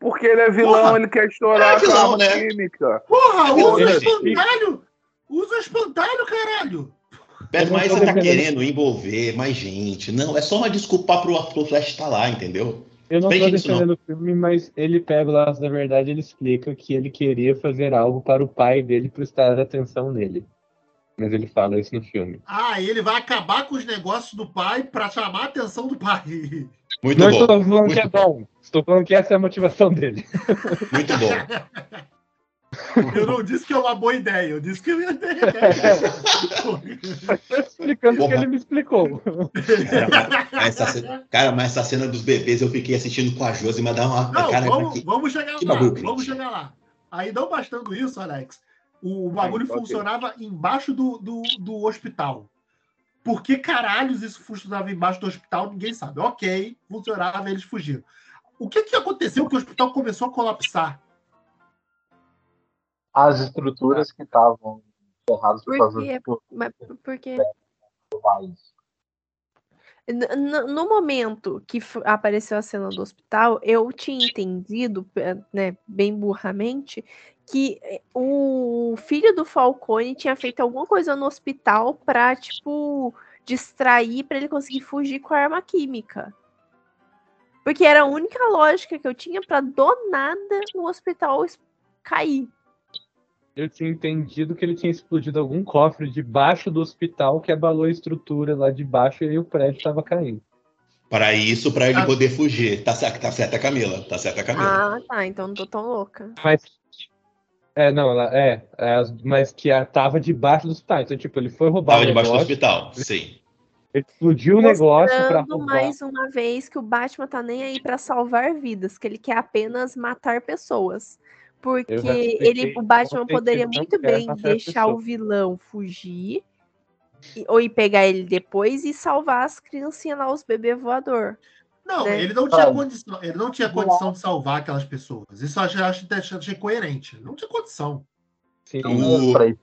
Porque ele é vilão, Porra. ele quer estourar É vilão, a arma né? química. Porra, usa o Ele- espantalho! Usa o espantalho, caralho! Não mas você tá querendo envolver mais gente. Não, é só uma desculpa pro, pro Flash estar lá, entendeu? Eu não Bem tô defendendo o filme, mas ele pega o laço da verdade ele explica que ele queria fazer algo para o pai dele prestar atenção nele. Mas ele fala isso no filme. Ah, ele vai acabar com os negócios do pai pra chamar a atenção do pai. Muito não bom. estou falando muito que é bom. Estou falando que essa é a motivação dele. Muito bom. Eu não disse que é uma boa ideia, eu disse que eu ia ter. Estou explicando o que ele me explicou. Cara, mas essa, ce- cara, mas essa cena dos bebês eu fiquei assistindo com a Josi, mas dá uma. Não, cara, vamos, que- vamos chegar que lá. bagulho. Vamos chegar lá. Aí, não bastando isso, Alex, o bagulho funcionava embaixo do, do, do hospital. Por que caralhos isso funcionava embaixo do hospital? Ninguém sabe. Ok, funcionava, eles fugiram. O que, que aconteceu que o hospital começou a colapsar? As estruturas que estavam erradas por Por causa quê? do Mas porque país. N- n- No momento que apareceu a cena do hospital, eu tinha entendido, né, bem burramente, que eh, o filho do Falcone tinha feito alguma coisa no hospital pra, tipo, distrair pra ele conseguir fugir com a arma química. Porque era a única lógica que eu tinha pra do nada o hospital cair. Eu tinha entendido que ele tinha explodido algum cofre debaixo do hospital que abalou a estrutura lá de baixo e o prédio estava caindo. Para isso, para ele Ah. poder fugir. Tá certo, tá certa, Camila. Tá certa, Camila. Ah, tá, então não tô tão louca. Mas. É, não, ela, é, é, as- mas que a, tava debaixo do hospital. Então, tipo, ele foi roubar Tava debaixo do hospital. Sim. ele explodiu o negócio pra roubar. mais uma vez que o Batman tá nem aí pra salvar vidas, que ele quer apenas matar pessoas. Porque expliquei ele, o Batman poderia muito bem deixar o vilão fugir, e- ou ir pegar ele depois e salvar as criancinhas lá, os bebês voador. Não, Né? ele não tinha Ah. condição, ele não tinha condição de salvar aquelas pessoas. Isso eu achei, achei, achei coerente. Não tinha condição. Sim. O- Pra ir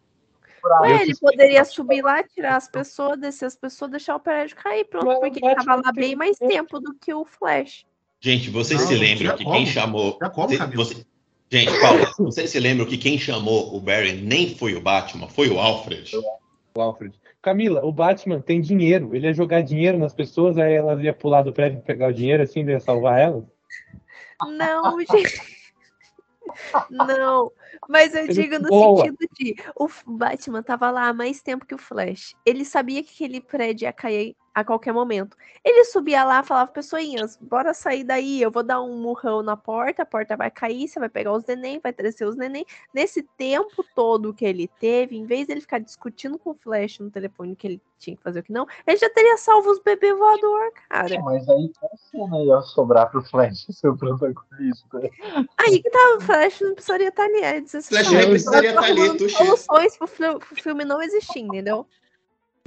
Ué, ele poderia subir lá, tirar as pessoas, descer as pessoas, deixar o prédio cair, pronto, porque ele tava lá bem mais tempo do que o Flash. Gente, vocês Não, se lembram que como. quem chamou. Como, Você- você- Gente, Paulo, vocês se lembram que quem chamou o Barry nem foi o Batman, foi o Alfred. o Alfred. Camila, o Batman tem dinheiro. Ele ia jogar dinheiro nas pessoas, aí elas iam pular do prédio e pegar o dinheiro, assim, ia salvar elas. Não, gente. Não, mas eu Ele digo no voa. sentido de o Batman tava lá há mais tempo que o Flash. Ele sabia que aquele prédio ia cair a qualquer momento. Ele subia lá, falava, pessoinhas, bora sair daí, eu vou dar um murrão na porta, a porta vai cair, você vai pegar os neném, vai trazer os neném. Nesse tempo todo que ele teve, em vez dele ficar discutindo com o Flash no telefone que ele tinha que fazer o que não, ele já teria salvo os bebês voador, cara. Mas aí qual cena ia sobrar pro Flash ser o protagonista? Aí que tava o Flash, não precisaria estar ali. É Flash nem precisaria estar ali, tuxê. soluções pro fil- pro filme não existir, entendeu?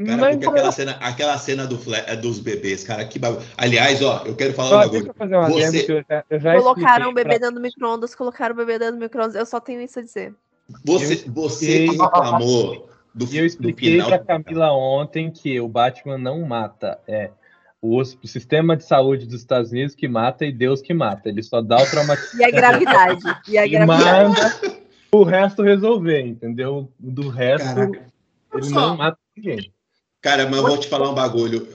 Cara, porque aquela cena, aquela cena do é, dos bebês, cara, que bagulho. Aliás, ó, eu quero falar um Ó, deixa eu bagulho. fazer uma Você- eu já, eu já Colocaram o bebê pra- dentro do micro-ondas, colocaram o bebê dentro do micro-ondas. Eu só tenho isso a dizer. Você, Eu você expliquei- que reclamou do, E eu do expliquei final. pra Camila ontem que o Batman não mata. É o, sistema de saúde dos Estados Unidos que mata e Deus que mata. Ele só dá o traumatismo E a gravidade. E a e gravidade. manda o resto resolver, entendeu? Do resto, Caraca. Ele só, não mata ninguém. Cara, mas eu vou te falar um bagulho.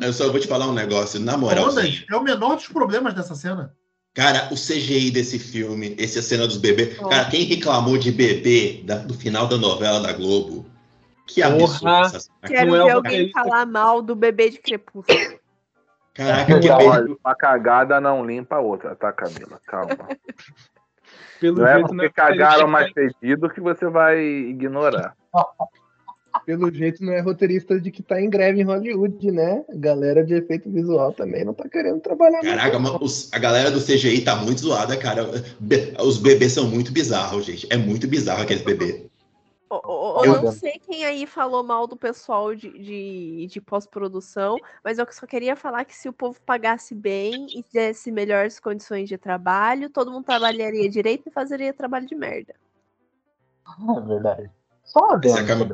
Eu só vou te falar um negócio, na moralzinha. Ondas é o menor dos problemas dessa cena. Cara, o CGI desse filme, essa cena dos bebês. Oh. Cara, quem reclamou de bebê da- do final da novela da Globo? Que absurdo. essa cena. Quero Não é ver alguém falar mal do bebê de crepúsculo. Caraca, que Não, bebê. Uma cagada não limpa a outra, tá, Camila? Calma. Pelo Não é porque é cagaram mais pedido que você vai ignorar. Pelo jeito não é roteirista de que tá em greve em Hollywood, né? A galera de efeito visual também não tá querendo trabalhar. Caraca, mas os- a galera do CGI tá muito zoada, cara. Be- os bebês são muito bizarros, gente. É muito bizarro aqueles bebês. Eu Eu não sei quem aí falou mal do pessoal de, de, de pós-produção, mas eu só queria falar que se o povo pagasse bem e desse melhores condições de trabalho, todo mundo trabalharia direito e fazeria trabalho de merda. É verdade. Só Essa a Cam-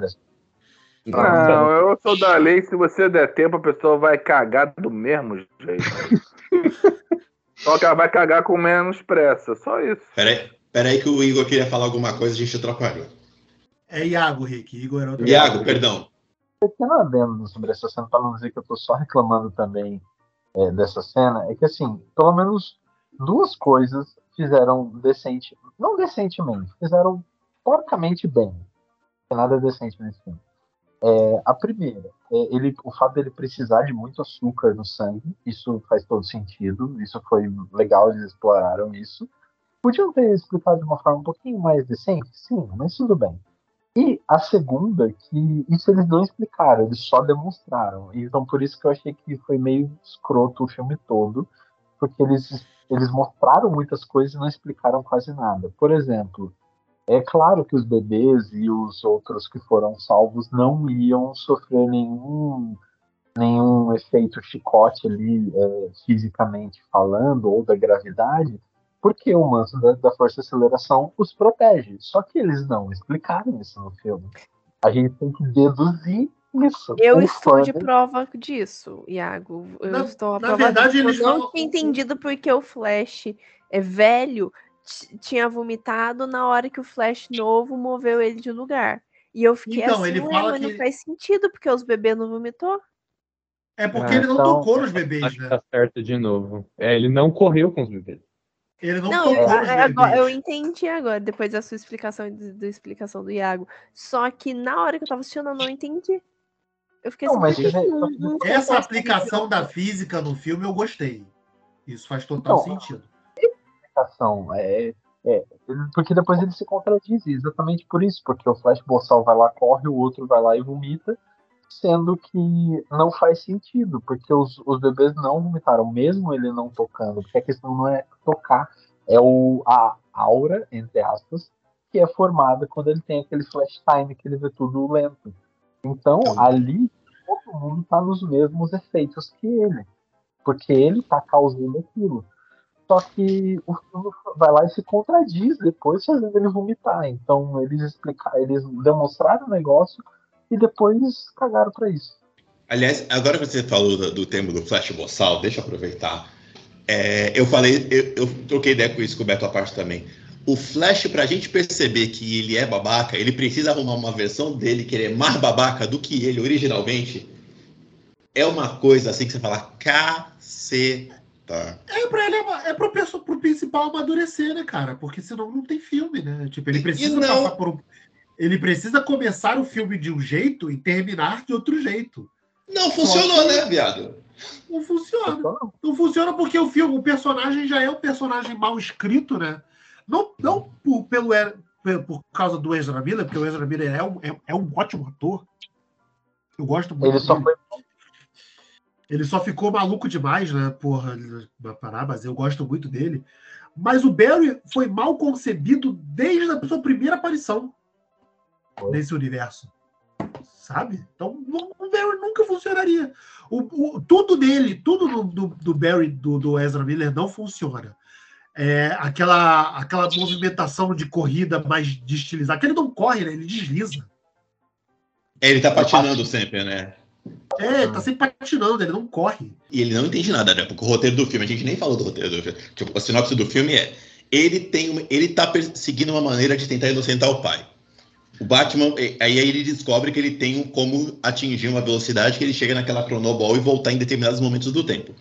Não, eu sou da lei, se você der tempo, a pessoa vai cagar do mesmo jeito. Só que ela vai cagar com menos pressa, só isso. Peraí, peraí que o Igor queria falar alguma coisa, a gente atrapalhou. É Iago, Rick. Igor era outro. Iago, perdão. pequeno adendo sobre essa cena, para não dizer que eu tô só reclamando também é, dessa cena, é que assim, pelo menos duas coisas fizeram decente, não decentemente, fizeram porcamente bem. Não tem nada decente nesse filme. É, a primeira, é ele, o fato dele precisar de muito açúcar no sangue, isso faz todo sentido, isso foi legal, eles exploraram isso. Podiam ter explicado de uma forma um pouquinho mais decente, sim, mas tudo bem. E a segunda, que isso eles não explicaram, eles só demonstraram. Então por isso que eu achei que foi meio escroto o filme todo, porque eles, eles mostraram muitas coisas e não explicaram quase nada. Por exemplo, é claro que os bebês e os outros que foram salvos não iam sofrer nenhum, nenhum efeito chicote ali, é, fisicamente falando, ou da gravidade, porque o manto da, da força de aceleração os protege. Só que eles não explicaram isso no filme. A gente tem que deduzir isso. Eu estou fã de prova disso, Iago. Eu Na- estou a na prova verdade, disso. eles Eu não falam- tinha entendido porque o Flash é velho tinha vomitado na hora que o Flash novo moveu ele de lugar. E eu fiquei Então, assim, ele "Ué, fala mas que- não faz sentido, porque os bebês não vomitou. É porque Ah, ele não então- tocou nos bebês, Acho que né? tá certo de novo. É, ele não correu com os bebês. Ele não, Não, tocou eu, nos a- agora- eu entendi agora, depois da sua explicação e do- da explicação do Iago. Só que na hora que eu tava assistindo, eu não entendi. Eu fiquei Não, assim, mas "Por que você- não- não Essa aplicação sentido?" da física no filme eu gostei. Isso faz total Então, sentido. Explicação. É, é, porque depois ele se contradiz, exatamente por isso, porque o Flash Boçal vai lá, corre, o outro vai lá e vomita, sendo que não faz sentido, porque os, os bebês não vomitaram, mesmo ele não tocando, porque a questão não é tocar, é o, a aura, entre aspas, que é formada quando ele tem aquele flash time, que ele vê tudo lento. Então, Então. ali, todo mundo está nos mesmos efeitos que ele, porque ele está causando aquilo. Só que o filme vai lá e se contradiz depois, fazendo ele vomitar. Então eles explicaram, eles demonstraram o negócio e depois cagaram pra isso. Aliás, agora que você falou do, do termo do Flash Boçal, deixa eu aproveitar. É, eu falei, eu, eu troquei ideia com isso com o Beto à parte também. O Flash, pra gente perceber que ele é babaca, ele precisa arrumar uma versão dele que ele é mais babaca do que ele originalmente. É uma coisa assim que você fala, caceta. É pra ele, é pro, perso- pro principal amadurecer, né, cara? Porque senão não tem filme, né? Tipo, ele precisa não- passar por um. Ele precisa começar o filme de um jeito e terminar de outro jeito. Não funcionou, né, viado? Não funciona. Não funciona porque o filme, o personagem já é um personagem mal escrito, né? Não, não por, pelo, pe- por causa do Ezra Miller, porque o Ezra Miller é um, é, é um ótimo ator. Eu gosto muito ele só foi Ele só ficou maluco demais, né? Porra, parar, mas eu gosto muito dele. Mas o Barry foi mal concebido desde a sua primeira aparição Foi. nesse universo. Sabe? Então não- o Barry nunca funcionaria. O, o- tudo dele, tudo do, do, do Barry, do, do Ezra Miller, não funciona. É, aquela, aquela movimentação de corrida mais destilizada. Que ele não corre, né? Ele desliza. Ele tá patinando sempre, né? É, tá sempre patinando, ele não corre. E ele não entende nada, né? Porque o roteiro do filme, a gente nem falou do roteiro do filme. Tipo, a sinopse do filme é: ele tem uma- ele tá perseguindo uma maneira de tentar inocentar o pai. O Batman, e- aí ele descobre que ele tem um como atingir uma velocidade que ele chega naquela cronoball e voltar em determinados momentos do tempo.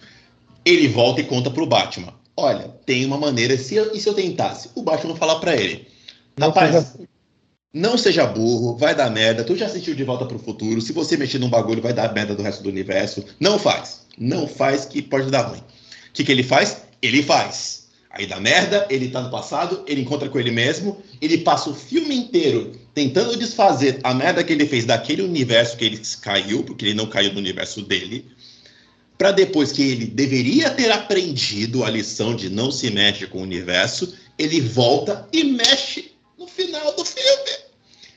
Ele volta e conta pro Batman: Olha, tem uma maneira, se eu, e se eu tentasse? O Batman fala pra ele: Não Rapaz, não seja burro, vai dar merda. Tu já assistiu De Volta pro Futuro. Se você mexer num bagulho, vai dar merda do resto do universo. Não faz. Não faz que pode dar ruim. O que, que ele faz? Ele faz. Aí dá merda, ele tá no passado, ele encontra com ele mesmo, ele passa o filme inteiro tentando desfazer a merda que ele fez daquele universo que ele caiu, porque ele não caiu no universo dele, para depois que ele deveria ter aprendido a lição de não se mexe com o universo, ele volta e mexe no final do filme.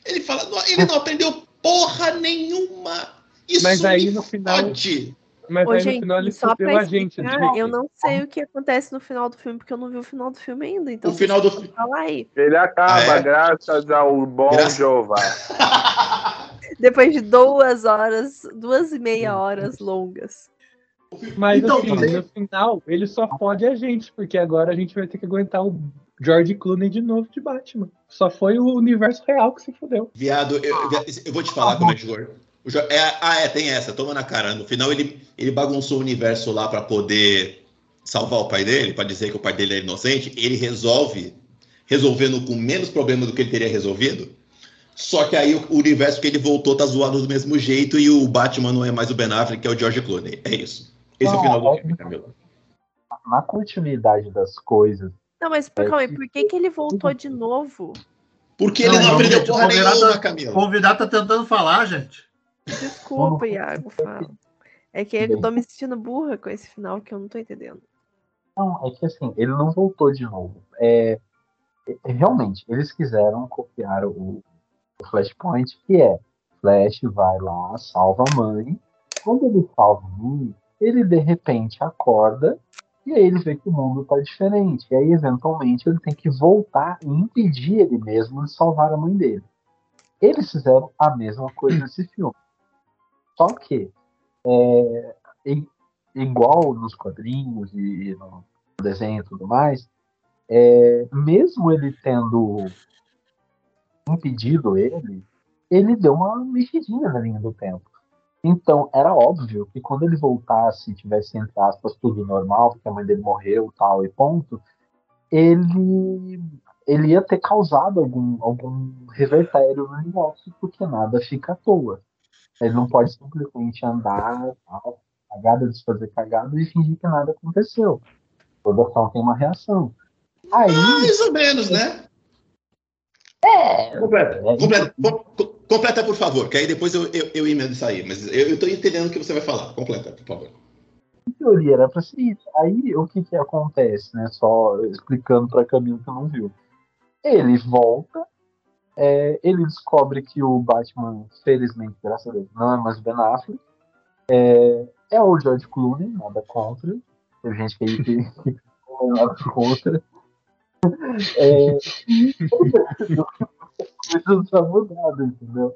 Ele fala, "Não, ele não aprendeu porra nenhuma. Isso Mas aí no final- fode." Mas Ô, aí gente, no final ele só fudeu a gente. de- eu não sei o que acontece no final do filme, porque eu não vi o final do filme ainda. Então, O final do fi- Fala aí. Ele acaba, Ah, é? graças ao bom Graças- Jeová. Depois de duas horas, duas e meia horas longas. Mas Então, assim, no final, ele só fode a gente, porque agora a gente vai ter que aguentar o George Clooney de novo de Batman. Só foi o universo real que se fudeu. Viado, eu, eu vou te falar como é que é, ah, é, tem essa, toma na cara. No final ele, ele bagunçou o universo lá pra poder salvar o pai dele, pra dizer que o pai dele é inocente. Ele resolve, resolvendo com menos problema do que ele teria resolvido. Só que aí o universo que ele voltou tá zoado do mesmo jeito e o Batman não é mais o Ben Affleck, que é o George Clooney. É isso. Esse é o final do é- filme, Camila. Na continuidade das coisas, Não, mas por, calma aí, por que, que ele voltou de novo? Porque ele Não, não, aprendeu gente, porra o convidado- nenhuma, O Camila. convidado tá tentando falar, gente. Desculpa, Iago, fala. É que eu tô me sentindo burra com esse final que eu não tô entendendo. Não, é que assim, ele não voltou de novo. É, é- realmente, eles quiseram copiar o, o Flashpoint, que é Flash vai lá, salva a mãe. Quando ele salva a mãe, ele de repente acorda e aí ele vê que o mundo tá diferente. E aí, eventualmente, ele tem que voltar e impedir ele mesmo de salvar a mãe dele. Eles fizeram a mesma coisa nesse filme. Só que, é, igual nos quadrinhos e no desenho e tudo mais, é, mesmo ele tendo impedido ele, ele deu uma mexidinha na linha do tempo. Então, era óbvio que quando ele voltasse e tivesse, entre aspas, tudo normal, porque a mãe dele morreu tal e ponto, ele, ele ia ter causado algum, algum revertério no universo, porque nada fica à toa. Ele não pode simplesmente andar, tal, cagada, desfazer cagada e fingir que nada aconteceu. Toda ação tem uma reação. Aí, Mais ou menos, né? é, Completa, é, completa, por favor, que aí depois eu, eu, eu emendo isso aí. Mas eu, eu tô entendendo o que você vai falar. Completa, por favor. em teoria era pra ser isso. Aí o que que acontece, né? Só explicando pra Camilo que não viu. Ele volta, é, ele descobre que o Batman, felizmente, graças a Deus, não é mais o Ben Affleck. É, é o George Clooney, nada contra. Tem gente aí que não é nada contra. É, coisas pra mudar, entendeu?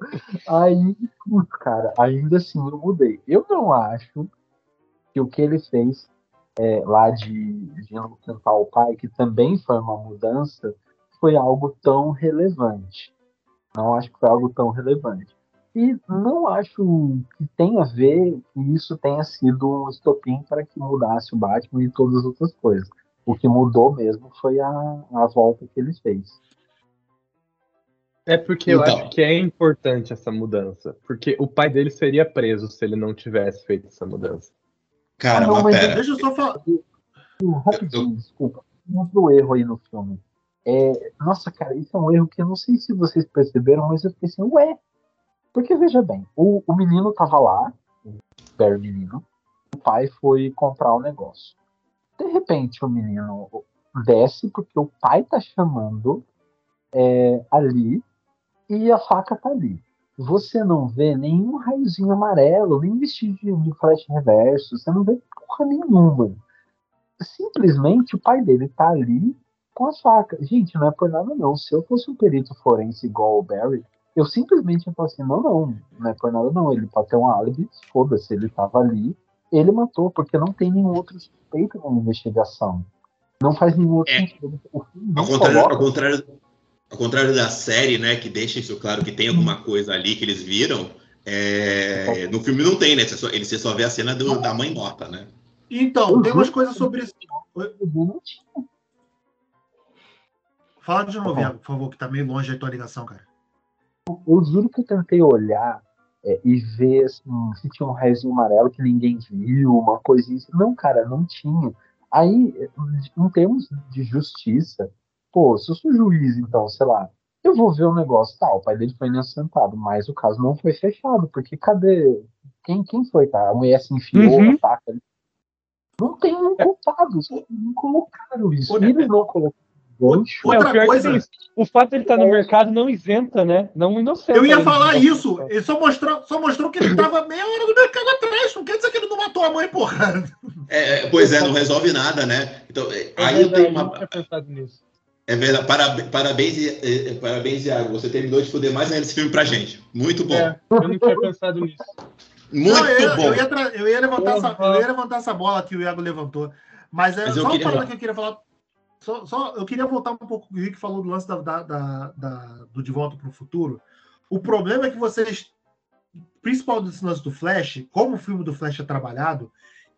Aí, putz, cara, ainda assim eu mudei. Eu não acho que o que ele fez é, lá de, de tentar o pai, que também foi uma mudança, foi algo tão relevante. Não acho que foi algo tão relevante. E não acho que tenha a ver que isso tenha sido um estopim para que mudasse o Batman e todas as outras coisas. O que mudou mesmo foi a, a volta que ele fez. É porque eu Então. acho que é importante essa mudança. Porque o pai dele seria preso se ele não tivesse feito essa mudança. Cara, Ah, não, mas pera. Deixa eu só falar. Rapidinho, desculpa. Um outro erro aí no filme. É, nossa, cara, isso é um erro que eu não sei se vocês perceberam, mas eu fiquei assim, ué. Porque veja bem, o, o menino tava lá, o Barry menino, o pai foi comprar o negócio. De repente o menino desce porque o pai tá chamando é, ali e a faca tá ali. Você não vê nenhum raiozinho amarelo, nem vestido de, flash reverso, você não vê porra nenhuma simplesmente o pai dele tá ali com as facas. Gente, não é por nada não. Se eu fosse um perito forense igual o Barry, eu simplesmente ia falar assim, não, não, não é por nada não. Ele pode ter um álibi, foda-se, ele tava ali, ele matou, porque não tem nenhum outro suspeito na investigação. Não faz nenhum outro É. sentido. Ao contrário, ao, contrário, ao contrário da série, né, que deixa isso claro que tem alguma coisa ali que eles viram, é, no filme não tem, né? Você só, ele você só vê a cena do- da mãe morta, né? Então, tem umas coisas sobre isso. Não tinha. Fala de novo, Tá Iago, por favor, que tá meio longe a tua ligação, cara. Eu juro que eu tentei olhar é, e ver assim, se tinha um raiozinho amarelo que ninguém viu, uma coisinha assim. Não, cara, não tinha. Aí, em termos de justiça, pô, se eu sou juiz, então, sei lá, eu vou ver o negócio, tá, o pai dele foi inocentado, mas o caso não foi fechado, porque cadê? Quem, quem foi, cara? A mulher se enfiou Uhum. faca ali. Não tem um culpado, caras não colocaram isso. Outra- Eles não colocaram. Outra é, o pior coisa- isso. O fato de ele estar no mercado não isenta, né? Não inocenta. Eu ia ele. falar isso. Ele só mostrou, só mostrou que ele tava meia hora do mercado atrás. Não quer dizer que ele não matou a mãe, porra. É, é, pois é, não resolve nada, né? Então, é, É aí eu tenho eu uma. pensado nisso. É verdade, parabéns, parabéns, eh, eh, parabéns, Iago. Você terminou de foder mais ainda esse filme pra gente. Muito bom. É, eu não tinha pensado nisso. Muito Não, eu, bom. eu ia eu ia levantar essa, Porra. eu ia levantar essa bola que o Iago levantou. Mas é Mas só uma queria parada que eu queria falar. Só, só- eu queria voltar um pouco o que o Rick falou do lance da, da- da- da- do De Volta para o Futuro. O problema é que vocês, principal desse lance do Flash, como o filme do Flash é trabalhado,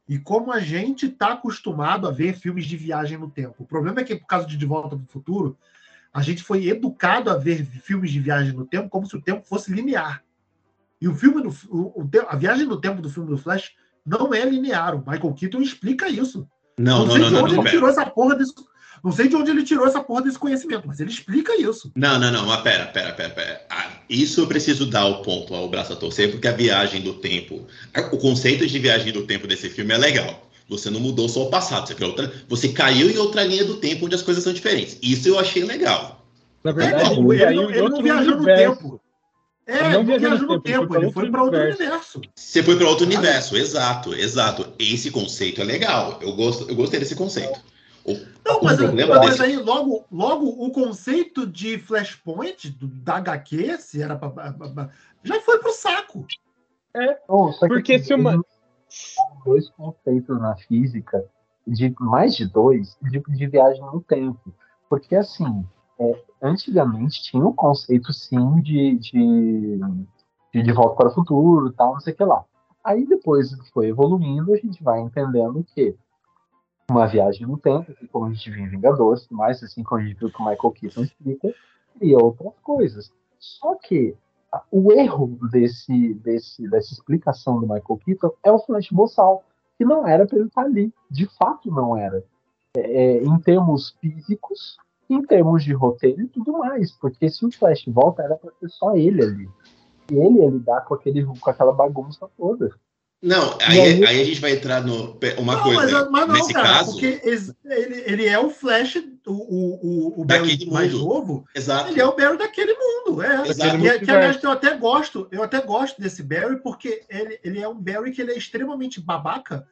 e como a gente está acostumado a ver filmes de viagem no tempo. O problema é que, por causa de De Volta para o Futuro, A gente foi educado a ver filmes de viagem no tempo como se o tempo fosse linear. E o filme, do, o, o, a viagem no tempo do filme do Flash não é linear. O Michael Keaton explica isso. Não, não, sei não, de não, onde não, ele pera. tirou essa porra desse. Não sei de onde ele tirou essa porra desse conhecimento, mas ele explica isso. Não, não, não, mas pera, pera, pera, pera. Ah, isso eu preciso dar o ponto ao braço a torcer, porque a viagem do tempo, o conceito de viagem do tempo desse filme é legal. Você não mudou só o passado, você, outra, você caiu em outra linha do tempo onde as coisas são diferentes. Isso eu achei legal. Na É, verdade, não, ele ele, não, em ele não viajou no tempo. Ele É, não ele não viajou no tempo, tempo, ele foi para outro universo. universo. Você foi para outro universo, exato, exato. Esse conceito é legal. Eu, gosto, eu gostei desse conceito. O, Não, o mas, problema mas aí logo, logo o conceito de Flashpoint do, da HQ, se era pra, pra- pra- já foi pro saco. Que Porque assim, se uma- dois conceitos na física, de mais de dois, de, de viagem no tempo. Porque, assim, é, antigamente tinha o conceito, sim, de, de, de, de volta para o futuro tal, não sei o que lá. Aí depois foi evoluindo, a gente vai entendendo que uma viagem no tempo, que como a gente viu em Vingadores, mais assim como a gente viu que o Michael Keaton explica, e outras coisas. Só que a- o erro desse, desse, dessa explicação do Michael Keaton é o Flash boçal, que não era para ele estar ali. De fato, não era. É, é, em termos físicos, em termos de roteiro e tudo mais. Porque se o Flash volta, era para ser só ele ali. E ele ia lidar com, aquele, com aquela bagunça toda. Não, E aí, aí- aí a gente vai entrar no. Uma não, coisa. mas, mas não, nesse cara, caso. porque ele, ele é o Flash, o, o, o, Barry mais mundo. novo, Exato. ele é o Barry daquele mundo. É. Exato. Que, que, aliás, eu até gosto, eu até gosto desse Barry, porque ele, ele é um Barry que ele é extremamente babaca,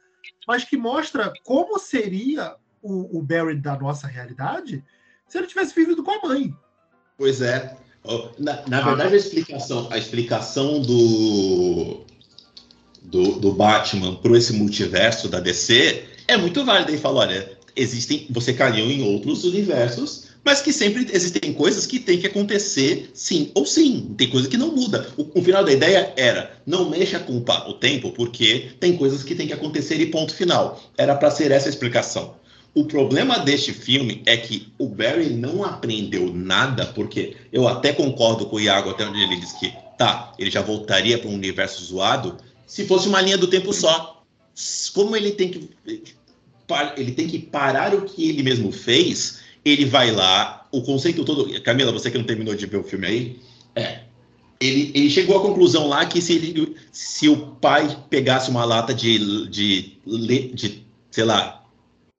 mas que mostra como seria o, o Barry da nossa realidade se ele tivesse vivido com a mãe. Pois é. Na, na verdade, a explicação, a explicação do, do, do Batman para esse multiverso da DC é muito válida. Ele fala: olha, existem. Você caiu em outros universos, mas que sempre existem coisas que tem que acontecer sim ou sim. Tem coisa que não muda. O, o final da ideia era: não mexa com o tempo, porque tem coisas que tem que acontecer e ponto final. Era para ser essa a explicação. O problema deste filme é que o Barry não aprendeu nada, porque eu até concordo com o Iago, até onde ele diz que, tá, ele já voltaria para um universo zoado, se fosse uma linha do tempo só. Como ele tem que. Ele tem que parar o que ele mesmo fez, ele vai lá, o conceito todo. Camila, você que não terminou de ver o filme aí, é. Ele, ele chegou à conclusão lá que se, ele- se o pai pegasse uma lata de, de, de sei lá,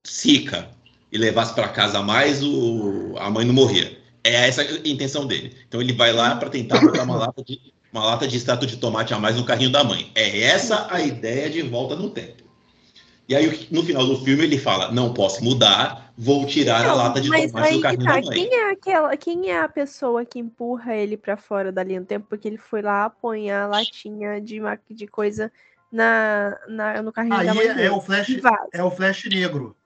Sica e levasse para casa mais, o, a mãe não morria. É essa a intenção dele. Então ele vai lá para tentar botar uma lata de uma lata de extrato de tomate a mais no carrinho da mãe. É essa a ideia de volta no tempo. E aí no final do filme ele fala: "Não posso mudar, vou tirar a Não, lata de mas tomate aí do carrinho tá. da mãe". Quem é, aquela, quem é a pessoa que empurra ele pra fora da linha do tempo porque ele foi lá apanhar a latinha de, de coisa na, na, no carrinho Aí da mãe é, dele? é o Flash, é o Flash negro.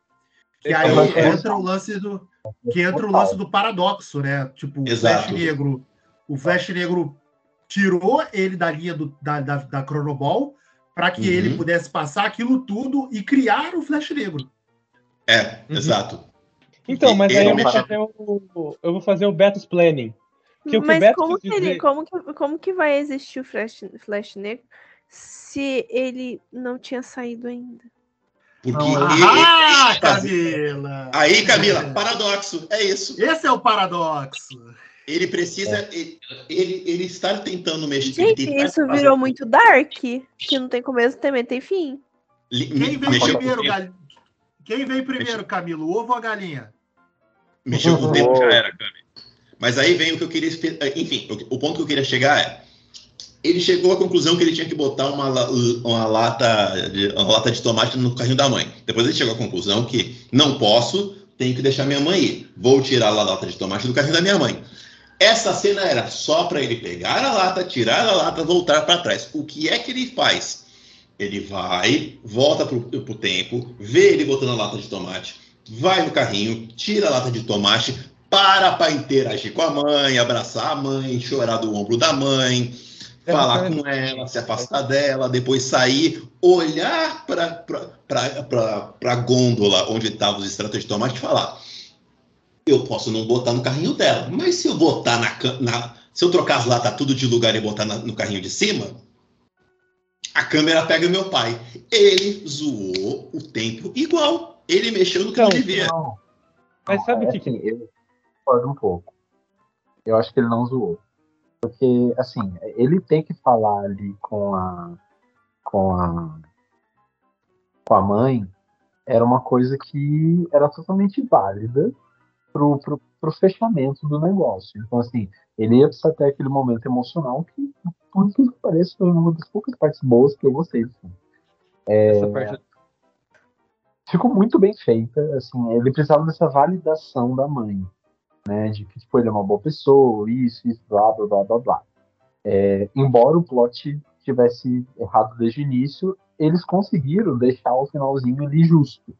Que É, aí é- entra o lance do que entra o lance do paradoxo, né? Tipo, o Exato. Flash negro, o Flash negro tirou ele da linha do, da, da, da Chronoball para que Uhum. ele pudesse passar aquilo tudo e criar o Flash negro. É, Uhum. exato. Então, mas aí eu vou fazer o, eu vou fazer o Betos Planning. Que Mas Beto como que, ele, dizer- como, que, como que vai existir o Flash, Flash Negro se ele não tinha saído ainda? Porque Não, ele- Ah, ele- Camila! Aí, Camila, paradoxo, é isso. Esse é o paradoxo. Ele precisa. Ele, ele, ele está tentando mexer. Gente, tentar isso fazer- virou muito dark, que não tem começo, também tem fim. li- Quem me- vem mexeu com o primeiro, gal... Quem vem primeiro, Camilo? O ovo ou a galinha? Mexeu com o tempo, já era, Cami. Mas aí vem o que eu queria. espe- Enfim, o, ponto que eu queria chegar é. Ele chegou à conclusão que ele tinha que botar uma, uma, lata, de, uma lata de tomate no carrinho da mãe. Depois ele chegou à conclusão que não posso, tenho que deixar minha mãe ir. Vou tirar a lata de tomate do carrinho da minha mãe. Essa cena era só para ele pegar a lata, tirar a lata, voltar para trás. O que é que ele faz? Ele vai, volta pro, pro tempo, vê ele botando a lata de tomate, vai no carrinho, tira a lata de tomate, para para interagir com a mãe, abraçar a mãe, chorar do ombro da mãe, falar com ela, se afastar dela, depois sair, olhar para a gôndola onde estavam os extratos de tomate e falar: eu posso não botar no carrinho dela. Mas se eu botar na, na se eu trocar as latas tudo de lugar e botar na- no carrinho de cima, a câmera pega meu pai. Ele zoou o tempo igual. Ele mexeu no que não Então, devia. Não. Mas sabe o é que que- assim, eu discordo um pouco. Eu acho que ele não zoou. Porque, assim, ele tem que falar ali com a. com a. com a mãe era uma coisa que era totalmente válida pro, pro, pro fechamento do negócio. Então, assim, ele ia precisar ter aquele momento emocional que, por que pareça, foi uma das poucas partes boas que eu gostei do filme. Essa parte ficou muito bem feita, assim, ele precisava dessa validação da mãe, né, de que tipo, ele é uma boa pessoa, isso, isso, blá, blá, blá, blá, blá. É, embora o plot tivesse errado desde o início, eles conseguiram deixar o finalzinho ali justo.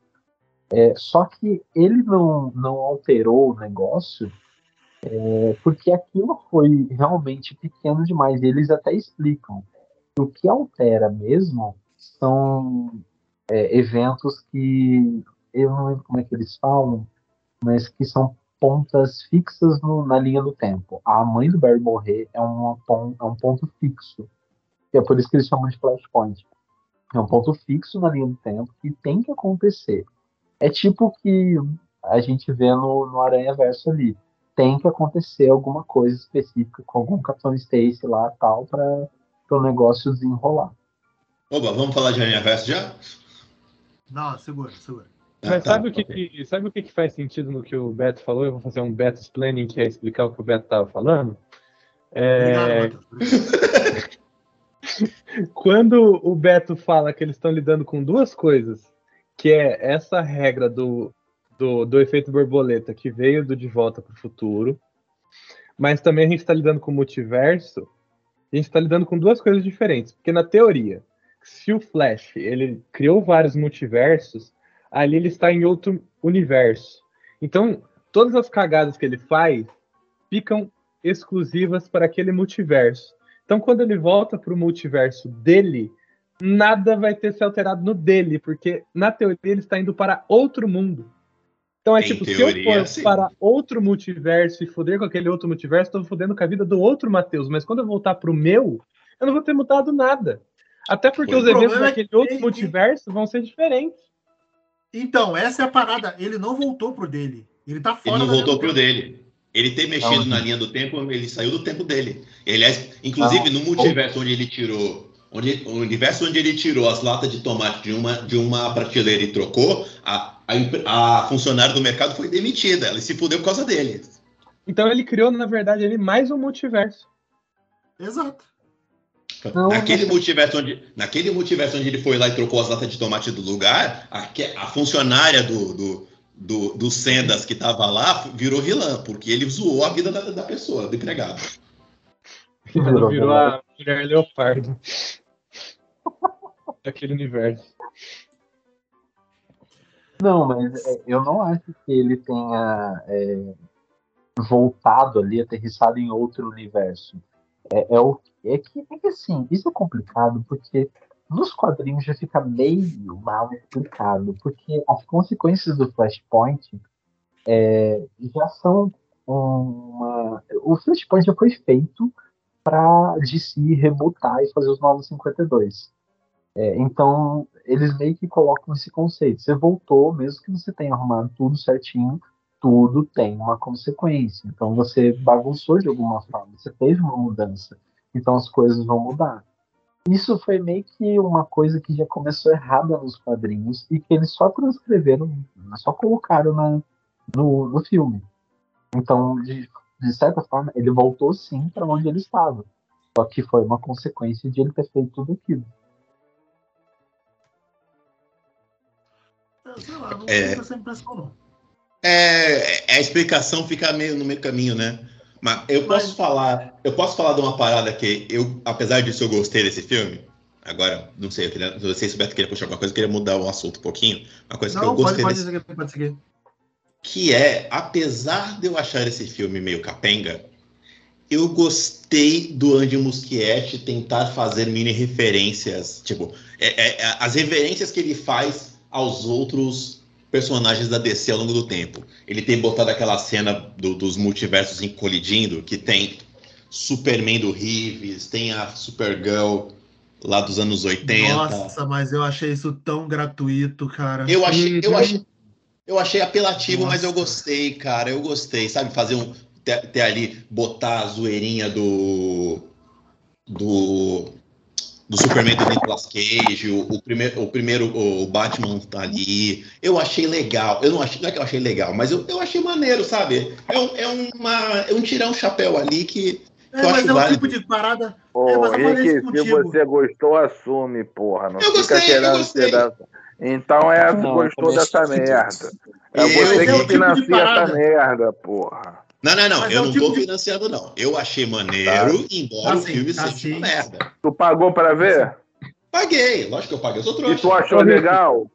É, só que ele não, não alterou o negócio é, porque aquilo foi realmente pequeno demais. Eles até explicam. O que altera mesmo são é, eventos que eu não lembro como é que eles falam, mas que são pontas fixas no- na linha do tempo. A mãe do Barry morrer é, uma é um ponto fixo. É por isso que eles chamam de flashpoint. É um ponto fixo na linha do tempo que tem que acontecer. É tipo o que a gente vê no, no Aranha Verso ali. Tem que acontecer alguma coisa específica com algum Capitão Stacy lá tal para o negócio desenrolar. Oba, vamos falar de Aranha Verso já? Não, segura, segura. Ah, Mas tá, sabe, o que, ok. que- sabe o que, que faz sentido no que o Beto falou? Eu vou fazer um Beto explaining, que é explicar o que o Beto estava falando. Obrigado, É, Matheus. quando o Beto fala que eles estão lidando com duas coisas, que é essa regra do, do, do efeito borboleta que veio do De Volta para o Futuro, mas também a gente está lidando com o multiverso, a gente está lidando com duas coisas diferentes. Porque na teoria, se o Flash ele criou vários multiversos, ali ele está em outro universo. Então, todas as cagadas que ele faz ficam exclusivas para aquele multiverso. Então, quando ele volta para o multiverso dele, nada vai ter se alterado no dele, porque na teoria ele está indo para outro mundo. Então é Em tipo, se teoria, eu for sim. para outro multiverso e foder com aquele outro multiverso, estou fodendo com a vida do outro Matheus. Mas quando eu voltar pro meu, eu não vou ter mudado nada. Até porque O os eventos é daquele que outro ele- multiverso vão ser diferentes. Então, essa é a parada. Ele não voltou pro dele. Ele tá fora Ele não da voltou pro tempo. dele. Ele ter mexido na linha do tempo, ele saiu do tempo dele. Ele, é- inclusive, no multiverso onde ele tirou. Onde, o universo onde ele tirou as latas de tomate de uma, de uma prateleira e trocou, a, a, a funcionária do mercado foi demitida. Ela se fudeu por causa dele. Então ele criou, na verdade, ele mais um multiverso. Exato. Não, naquele, mas- multiverso onde, naquele multiverso onde ele foi lá e trocou as latas de tomate do lugar, a, que- a funcionária do, do, do, do Sendas que estava lá virou vilã, porque ele zoou a vida da, da pessoa, do empregado. Ela virou a mulher leopardo. Daquele universo. Não, mas é, eu não acho que ele tenha é, voltado ali, aterrissado em outro universo. É, é, o, é, que, é que assim, isso é complicado porque nos quadrinhos já fica meio mal explicado, porque as consequências do Flashpoint é, já são uma. O Flashpoint já foi feito para DC rebutar e fazer os novos 52. É, então, eles meio que colocam esse conceito. Você voltou, mesmo que você tenha arrumado tudo certinho, tudo tem uma consequência. Então, você bagunçou de alguma forma, você teve uma mudança. Então, as coisas vão mudar. Isso foi meio que uma coisa que já começou errada nos quadrinhos e que eles só transcreveram, só colocaram na, no, no filme. Então, de, de certa forma, ele voltou sim para onde ele estava. Só que foi uma consequência de ele ter feito tudo aquilo. Sei lá, não É. não. É, a explicação fica meio no meio caminho, né? Mas eu Mas- posso falar, eu posso falar de uma parada que eu, apesar disso, eu gostei desse filme. Agora, não sei, eu queria, não se o Beto queria puxar alguma coisa, eu queria mudar o assunto um pouquinho. Uma coisa que eu Não, pode, gostei pode desse pode seguir. que é, apesar de eu achar esse filme meio capenga, eu gostei do Andy Muschietti tentar fazer mini referências, tipo, é- é- é- as referências que ele faz aos outros personagens da DC ao longo do tempo. Ele tem botado aquela cena do- dos multiversos em colidindo, que tem Superman do Reeves, tem a Supergirl lá dos anos 80. Nossa, mas eu achei isso tão gratuito, cara. Eu achei, eu Uhum. achei, eu achei apelativo, mas eu Nossa. gostei, cara. Eu gostei, sabe? Fazer um. Ter, ter ali, botar a zoeirinha do. Do. Do Superman do Nicolas Cage, o, o primeiro, o primeiro o Batman tá ali. Eu achei legal. Eu não achei, não é que eu achei legal, mas eu, eu achei maneiro, sabe? É um, é uma, é um tirar um chapéu ali que. É, eu mas é um válido. tipo de parada. Ô, É, mas eu Rick, se você gostou, assume, porra. Não Eu fica gostei, eu querendo gostei. ser dessa. Então é, Não, gostou dessa que- merda. É Eu- você Mas é que tipo financia essa merda, porra. Não, não, não. Mas eu é não tipo tô de- financiando, não. Eu achei maneiro, embora Tá o filme tá seja uma merda. Tu pagou pra ver? Paguei, lógico que eu paguei. Eu sou E trouxa. tu achou legal?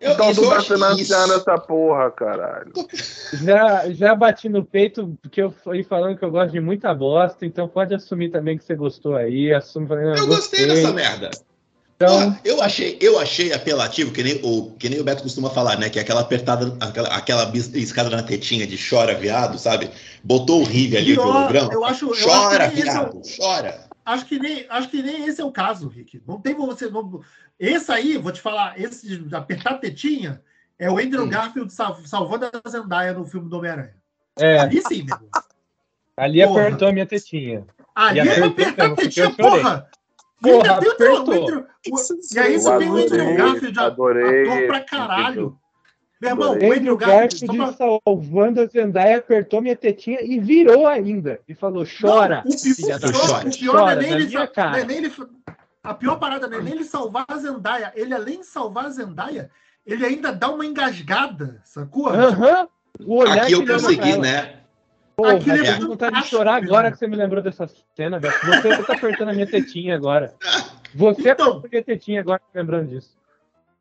Eu, então tu eu tá financiando isso- essa porra, caralho. Já, já bati no peito, porque eu fui falando que eu gosto de muita bosta, então pode assumir também que você gostou aí. Assume falando, "Ah, Eu gostei dessa merda. Então, Pô, eu achei, eu achei apelativo, que nem, o, que nem o Beto costuma falar, né? Que é aquela apertada, aquela, aquela escada na tetinha de chora, viado, sabe? Botou o Rive ali, o Pior, holograma. eu acho, eu acho Chora, que nem esse é o- viado, chora. acho que nem, acho que nem esse é o caso, Rick. Não tem você. Não, esse aí, vou te falar, esse de apertar a tetinha é o Andrew Hum. Garfield sal- salvando a Zendaya no filme do Homem-Aranha. é, Ali sim, meu ali Porra. apertou a minha tetinha. Ali apertou apertar a tetinha, eu porra! Porra, tem apertou. E aí você Eu tem o Andrew adorei, Garfield, adorei ator pra caralho. Meu irmão, Adorei. o Andrew Garfield. Pra- salvando a Zendaya, apertou minha tetinha e virou ainda. E falou, chora, Não, o, filha da pior, chora. o pior não é Chora nem na ele, minha cara. é nem ele. A pior parada não é nem ele salvar a Zendaya. Ele, além de salvar a Zendaya, ele ainda dá uma engasgada, sacou? Aham. O olhar Aqui eu consegui, né? Porra, Aquilo é eu tô com vontade de chorar agora irmão. que você me lembrou dessa cena, Beto. Você tá apertando a minha tetinha agora. Você Então. apertou a minha tetinha agora, lembrando disso.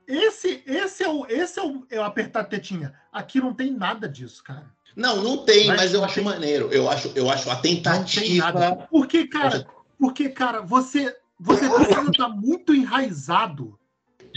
Esse, esse, é o, esse é, o, é o apertar a tetinha. Aqui não tem nada disso, cara. Não, não tem, Mas mas, eu acho tem- maneiro. Eu acho, eu acho a tentativa. Porque, cara, porque, cara, você, você precisa estar muito enraizado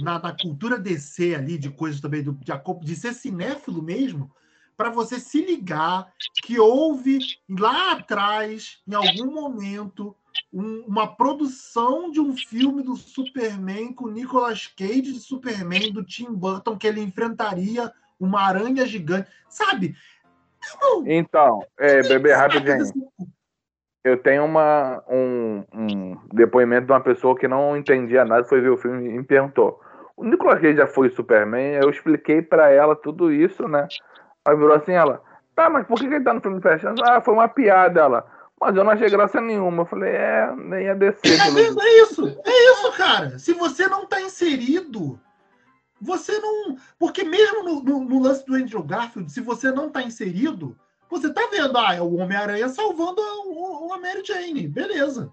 na, na cultura DC ali, de coisas também, do, de, de ser cinéfilo mesmo, para você se ligar que houve lá atrás, em algum momento, um- uma produção de um filme do Superman com Nicolas Cage de Superman do Tim Burton que ele enfrentaria uma aranha gigante, sabe? Irmão, Então, é, bebê, rapidinho. Eu tenho uma, um, um depoimento de uma pessoa que não entendia nada, foi ver o filme e me perguntou: o Nicolas Cage já foi Superman? Eu expliquei pra ela tudo isso, né? Aí virou assim: ela, tá, mas por que que ele tá no filme fechando? Ah, foi uma piada, ela. Mas eu não achei graça nenhuma. Eu falei: é, nem ia descer. É, pelo- é isso, é isso, cara. Se você não tá inserido, você não. Porque mesmo no, no- no lance do Andrew Garfield, se você não tá inserido, você tá vendo, ah, é o Homem-Aranha salvando a, o- a Mary Jane, beleza.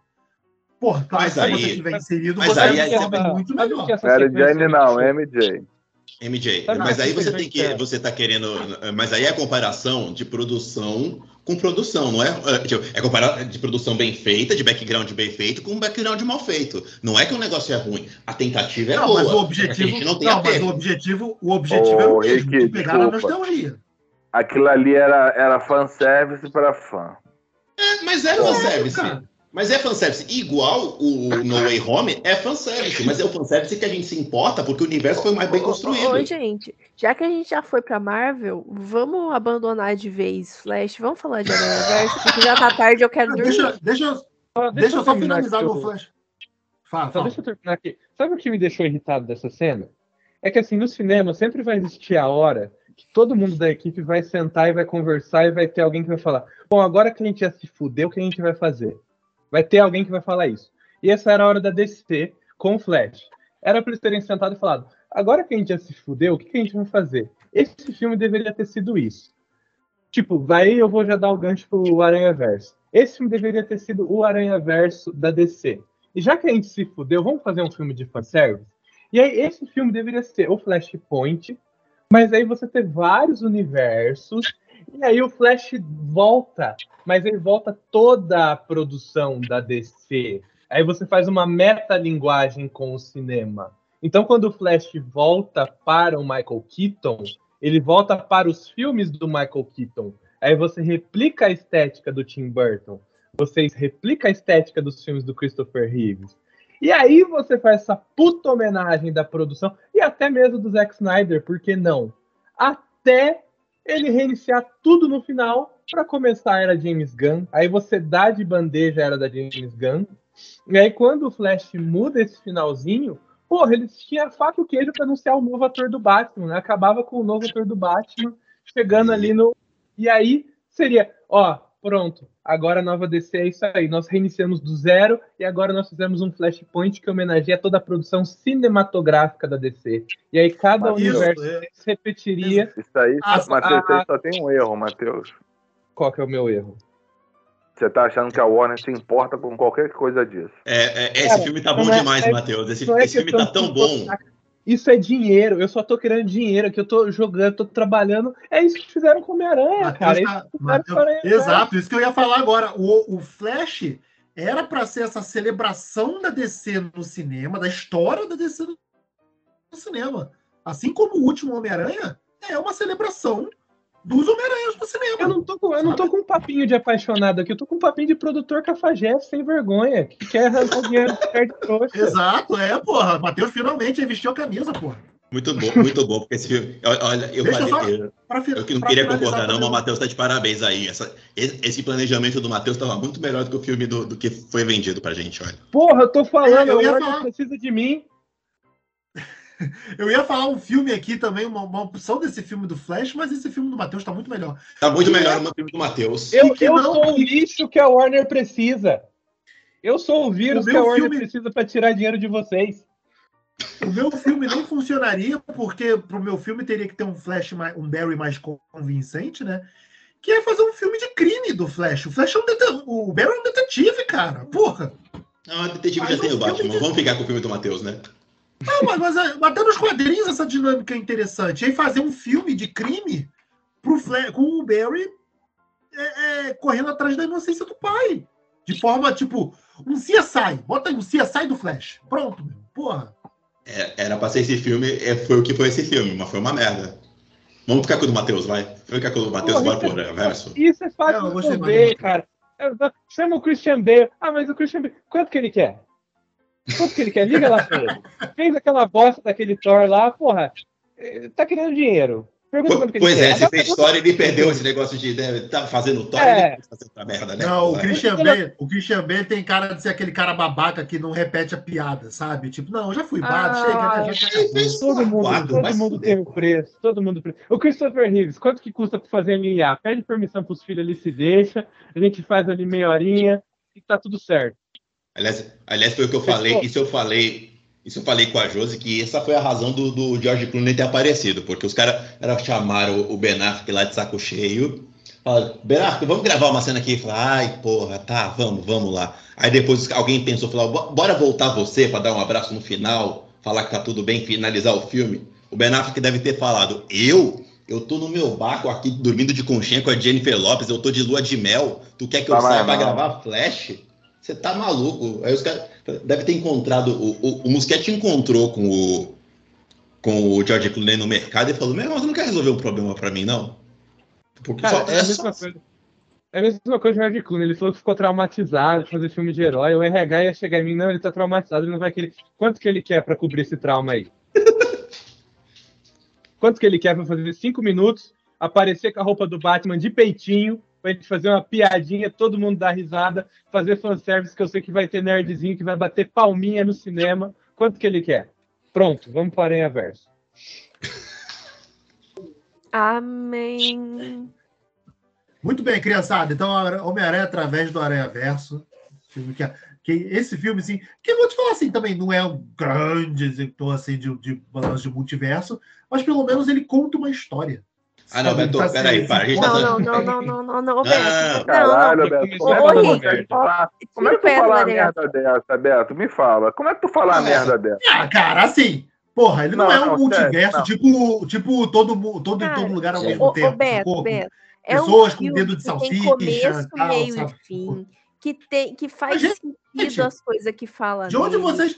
Porra, claro, Mas se aí- você estiver inserido, mas você aí- absorve essa- muito sabe o melhor. essa Mary Jane não, me MJ. Sabe mas aí você tem que que. Você tá querendo. Mas aí é a comparação de produção com produção, não é? É, tipo, É comparar de produção bem feita, de background bem feito, com um background mal feito. Não é que o negócio é ruim. A tentativa é Não, boa. mas o A objetivo. gente não tem Não, mas o objetivo, o objetivo era o Ô, mesmo, Rick, de pegar na nostalgia. Aquilo ali era, era fanservice para fã. É, mas é Pô, fanservice. Mas é fanservice. Igual o No Way Home é fanservice, mas é o fanservice que a gente se importa porque o universo foi mais bem construído. Oi, gente. Já que a gente já foi pra Marvel, vamos abandonar de vez Flash. Vamos falar de Aranha-Verso, porque já tá tarde eu quero dormir. Deixa, deixa, Só deixa eu só finalizar meu o- flash. Fala, fala. deixa eu terminar aqui. Sabe o que me deixou irritado dessa cena? É que assim, no cinema sempre vai existir a hora que todo mundo da equipe vai sentar e vai conversar e vai ter alguém que vai falar: Bom, agora que a gente já se fudeu, o que a gente vai fazer? Vai ter alguém que vai falar isso. E essa era a hora da DC com o Flash. Era para eles terem sentado e falado: Agora que a gente já se fudeu, o que, que a gente vai fazer? Esse filme deveria ter sido isso. Tipo, vai eu vou já dar o gancho pro Aranha Verso. Esse filme deveria ter sido o Aranha Verso da DC. E já que a gente se fudeu, vamos fazer um filme de fanservice? E aí, esse filme deveria ser o Flashpoint, mas aí você ter vários universos, e aí o Flash volta, mas ele volta toda a produção da DC. Aí você faz uma metalinguagem com o cinema. Então, quando o Flash volta para o Michael Keaton, Ele volta para os filmes do Michael Keaton. Aí você replica a estética do Tim Burton. Você replica a estética dos filmes do Christopher Reeves. E aí você faz essa puta homenagem da produção e até mesmo do Zack Snyder, por que não? Até ele reiniciar tudo no final para começar a era James Gunn. Aí você dá de bandeja a era da James Gunn. E aí quando o Flash muda esse finalzinho, porra, eles tinham a faca e o queijo para anunciar o novo ator do Batman, né? Acabava com o novo ator do Batman chegando ali no. E aí seria, ó, pronto, agora a nova DC é isso aí. Nós reiniciamos do zero e agora nós fizemos um Flashpoint que homenageia toda a produção cinematográfica da DC. E aí cada isso, universo é. se repetiria. Isso aí, Matheus, isso aí ah. só tem um erro, Matheus. Qual que é o meu erro? Você tá achando que a Warner se importa com qualquer coisa disso. É, é, esse Cara, filme tá bom é- demais, é- Matheus. Esse, é esse filme tá tão bom. Isso é dinheiro. Eu só tô querendo dinheiro, que eu tô jogando, tô trabalhando. É isso que fizeram com Homem-Aranha, Matheus cara. É tá- isso Aranha Verso. Exato, isso que eu ia falar agora. O, o Flash era para ser essa celebração da DC no cinema, da história da DC no cinema. Assim como o último Homem-Aranha é uma celebração dos Homem-Aranhas no cinema. Eu não, tô com, eu não tô com um papinho de apaixonado aqui, eu tô com um papinho de produtor cafajeste sem vergonha, que quer arrancar dinheiro do de trouxa. Exato, é, porra. Matheus finalmente vestiu a camisa, porra. Muito bom, muito bom, porque esse filme. Olha, eu Deixa eu falei. só- Eu, Pra fi- eu que não pra queria concordar, não, mas o Matheus tá de parabéns aí. Essa- esse, esse planejamento do Matheus tava muito melhor do que o filme do, do que foi vendido pra gente, olha. Porra, eu tô falando, É, eu o ia falar. precisa de mim. Eu ia falar um filme aqui também, uma, uma opção desse filme do Flash, mas esse filme do Matheus tá muito melhor. Tá muito Que melhor é- o filme do Matheus. Eu, que eu não- sou o lixo que a Warner precisa. Eu sou o vírus O que a Warner filme- precisa pra tirar dinheiro de vocês. O meu filme não funcionaria, porque pro meu filme teria que ter um Flash, mais, um Barry mais convincente, né? Que é fazer um filme de crime do Flash. O Flash é um detetive. O Barry é um detetive, cara. Porra. Não, a detetive Mas já um tem o Batman. de- Vamos ficar com o filme do Matheus, né? Não, mas, mas, é, até nos quadrinhos essa dinâmica é interessante. E aí fazer um filme de crime pro Flash, com o Barry é, é, correndo atrás da inocência do pai. De forma, tipo, um CSI. Bota aí um CSI do Flash. Pronto, meu. Porra. É, era pra ser esse filme, é, foi o que foi esse filme, mas foi uma merda. Vamos ficar com o do Matheus, vai. Vamos ficar com o do Matheus, Porra, bora por reverso. Isso é fácil de do- cara. Chama o Christian Bale. Ah, mas o Christian Bale. Quanto que ele quer? Quanto que ele quer? Liga lá pra ele. Fez aquela bosta daquele Thor lá, porra. eh, Tá querendo dinheiro. Pergunta ele Pois quer. é, se Agora fez história, ele perdeu esse negócio de né, tá fazendo Thor É. e ele fazendo outra merda, né? Não, o. Christian Bale, o Christian Bale tem cara de ser aquele cara babaca que não repete a piada, sabe? Tipo, não, já fui bado, Ah, chega, né? Já Todo mundo, todo se mundo tem o preço, todo mundo. O Christopher Reeves, quanto que custa pra fazer IA? Pede permissão pros filhos, ele se deixa, a gente faz ali meia horinha e tá tudo certo. Aliás, aliás, foi o que eu falei, isso eu falei, isso eu falei com a Josi, que essa foi a razão do, do George Clooney ter aparecido, porque os caras cara chamaram o Ben Affleck lá de saco cheio, falaram, Ben Affleck, vamos gravar uma cena aqui, e falaram, ai, porra, tá, vamos, vamos lá. Aí depois alguém pensou, falou, "Bo- bora voltar você para dar um abraço no final, falar que tá tudo bem, finalizar o filme. O Ben Affleck deve ter falado, eu? Eu tô no meu barco aqui dormindo de conchinha com a Jennifer Lopes, eu tô de lua de mel, tu quer que eu Tá, saia pra gravar Flash? Você tá maluco. Aí os caras deve ter encontrado. O, o, o Muschietti encontrou com o, com o George Clooney no mercado e falou: Meu irmão, você não quer resolver um problema pra mim, não? Porque Cara, só- é a mesma coisa. É a mesma coisa do George Clooney. Ele falou que ficou traumatizado de fazer filme de herói. O RH ia chegar em mim, não, ele tá traumatizado, ele não vai querer. Quanto que ele quer pra cobrir esse trauma aí? Quanto que ele quer pra fazer cinco minutos, aparecer com a roupa do Batman de peitinho, pra gente fazer uma piadinha, todo mundo dar risada, fazer fanservice, que eu sei que vai ter nerdzinho que vai bater palminha no cinema. Quanto que ele quer? Pronto, vamos para em verso. Amém. Muito bem, criançada. Então, Homem-Aranha através do Aranha Verso. Filme que, que esse filme, assim, que eu vou te falar assim, também não é um grande executor assim, de, de balanço de multiverso, mas pelo menos ele conta uma história. Ah, não? Beto, Tá peraí, assim, para, a gente tá Não, falando- não, não, não, não, não, não, Beto. Não, Caralho, não. Beto. Ô, Como é que tu falar? Como é que tu fala merda dessa, Beto? Me fala. Como é que tu fala uma Não, merda dessa? Ah, cara, assim, porra, ele não, Não, é um não, multiverso, tipo, tipo todo, todo todo lugar ao mesmo tempo. Beto? Beto. É Pessoas um com dedo de que tem salsicha, começo, tal, meio sabe? e fim. Que, tem, que faz sentido gente, as coisas que fala De onde vocês.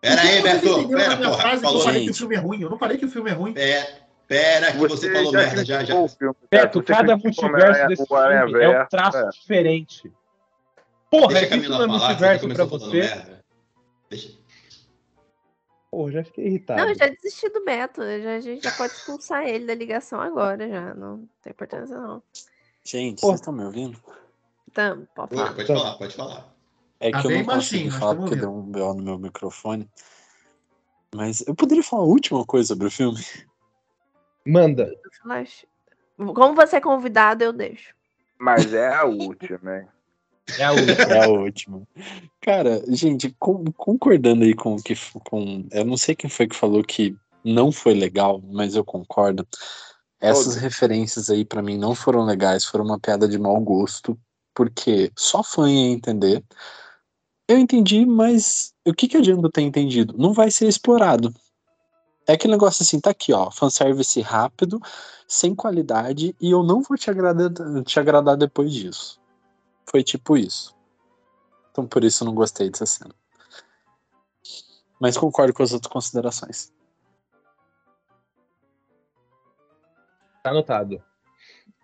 Pera aí, Beto, pera, porra. que eu Falou, falei que o filme é ruim? Eu não falei que o filme é ruim. É, Pera que você, falou merda, já, já. filme, Beto, Você cada multiverso desse Aranha filme é um traço é. diferente. Porra, Deixa um falar, que você multiverso pra você. merda. Deixa. Pô, já fiquei irritado. Não, eu já desisti do Beto. Já, a gente já pode expulsar ele da ligação agora, já. Não tem importância, não. Gente, Pô. vocês estão me ouvindo? Então, pode falar. pode falar, pode falar. É Tá que eu bem não consegui baixinho, falar porque deu um BO no meu microfone. Mas eu poderia falar a última coisa sobre o filme? Manda. Flash. Como você é convidado, eu deixo. Mas é a última, hein? É a última. É a última. Cara, gente, com- concordando aí com o que. Com, eu não sei quem foi que falou que não foi legal, mas eu concordo. Essas referências aí pra mim não foram legais, foram uma piada de mau gosto, porque só fã ia entender. Eu entendi, mas o que, que adianta eu ter entendido? Não vai ser explorado. É aquele negócio assim, tá aqui, ó, fanservice rápido, sem qualidade, e eu não vou te agradar, te agradar depois disso. Foi tipo isso. Então por isso eu não gostei dessa cena. Mas concordo com as outras considerações. Tá anotado.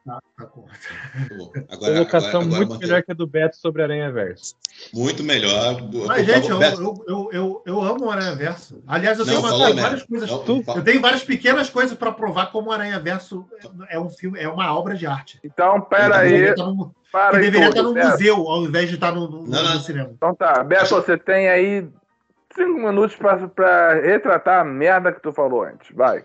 Tá, tá bom. Agora, Colocação agora, agora muito mantém- melhor que a do Beto sobre Aranha Verso. Muito melhor. Mas, Por gente, eu, eu, eu, eu, eu amo o Aranha Verso. Aliás, eu Não, tenho uma- falou tenho merda. várias coisas. Não, Eu tenho várias pequenas coisas para provar como o Aranha Verso é um filme, é uma obra de arte. Então, pera Que aí. deveria estar no, Para que deveria estar no Beto. museu, ao invés de estar no, no- Não, no não. cinema. Então tá, Beto, você tem aí cinco minutos pra, pra retratar a merda que tu falou antes. Vai.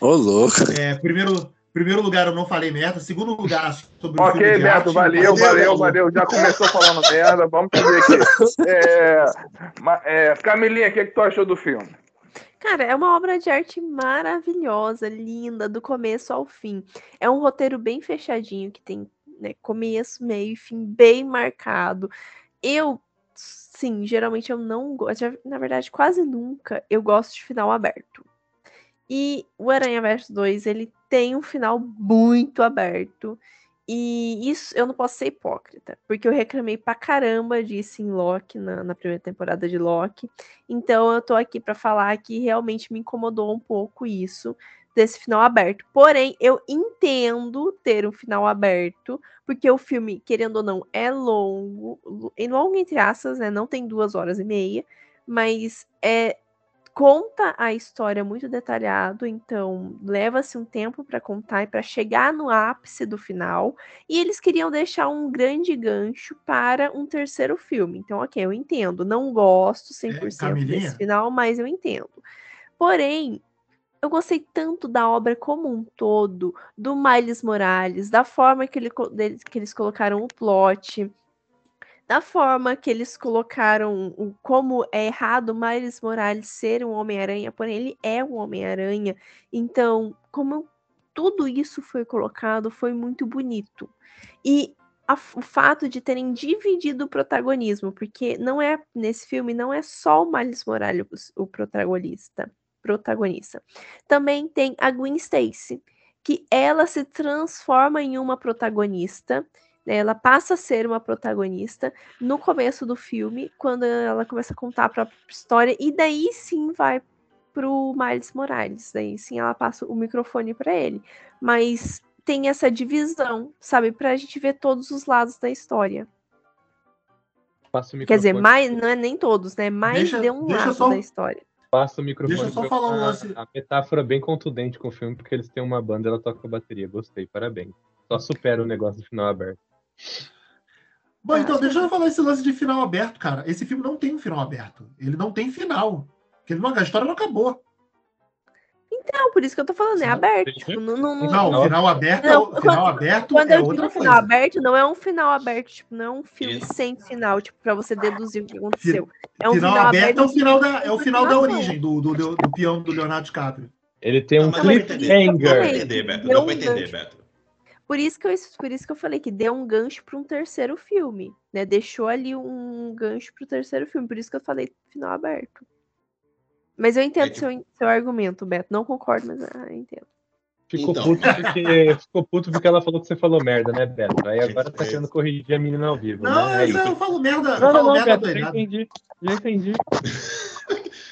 Ô, louco. É, primeiro, primeiro lugar, eu não falei merda. Segundo lugar, sobre o Ok, filme Beto, valeu, valeu, valeu, valeu. Já começou falando merda. Vamos fazer aqui. É, é, Camilinha, o que, que tu achou do filme? Cara, é uma obra de arte maravilhosa, linda, do começo ao fim. É um roteiro bem fechadinho, que tem né, começo, meio e fim bem marcado. Eu, sim, geralmente eu não gosto, na verdade, quase nunca eu gosto de final aberto. E o Aranha Verso 2, ele tem um final muito aberto. E isso eu não posso ser hipócrita, porque eu reclamei pra caramba disso em Loki, na, na primeira temporada de Loki. Então eu tô aqui pra falar que realmente me incomodou um pouco isso desse final aberto. Porém, eu entendo ter um final aberto, porque o filme, querendo ou não, é longo, em longo entre aspas, né? Não tem duas horas e meia, mas é conta a história muito detalhado, então leva-se um tempo para contar e para chegar no ápice do final. E eles queriam deixar um grande gancho para um terceiro filme. Então, ok, eu entendo. Não gosto 100% Camilinha? desse final, mas eu entendo. Porém, eu gostei tanto da obra como um todo, do Miles Morales, da forma que, ele, que eles colocaram o plot, da forma que eles colocaram o, como é errado Miles Morales ser um Homem-Aranha, porém ele é um Homem-Aranha. Então, como tudo isso foi colocado, foi muito bonito. E a o fato de terem dividido o protagonismo, porque não é nesse filme não é só o Miles Morales o protagonista, protagonista. Também tem a Gwen Stacy, que ela se transforma em uma protagonista? Ela passa a ser uma protagonista no começo do filme, quando ela começa a contar a própria história e daí sim vai pro Miles Morales, daí sim ela passa o microfone para ele. Mas tem essa divisão, sabe, pra gente ver todos os lados da história. Passa o Quer dizer, mais, não é nem todos, né? Mais Deixa- de um lado só- da história. Passa o microfone. Deixa eu só pra- falar um a- lance. A metáfora bem contundente com o filme, porque eles têm uma banda, ela toca bateria. Gostei, parabéns. Só supera o negócio do final aberto. Bom, então, Acho deixa eu falar esse lance de final aberto, cara. Esse filme não tem um final aberto. Ele não tem final. Porque ele não, a história não acabou. Não, por isso que eu tô falando, é aberto. Tipo, não, não, não- Não, Não. o final aberto, Não, é, o final quando- aberto Quando é eu digo final aberto, não é um final aberto, tipo, não é um filme Isso. sem final, tipo, pra você deduzir o que aconteceu. É um final, final, aberto é o final da, é o final da origem do, do, do, do peão do Leonardo DiCaprio. Ele tem Não, um mas dá pra entender. Cliffhanger. Beto. Um pra entender. Beto. Por isso que eu, por isso que eu falei que deu um gancho para um terceiro filme, né? Deixou ali um gancho pro terceiro filme, por isso que eu falei final aberto. Mas eu entendo É que- seu, seu argumento, Beto. Não concordo, mas ah, eu entendo. Ficou, Então. puto porque, ficou puto porque ela falou que você falou merda, né, Beto? Aí agora tá É. querendo corrigir a menina ao vivo, Não, né? É mas isso. eu falo merda, eu Não, não, falo não, merda Beto, já entendi. Já entendi.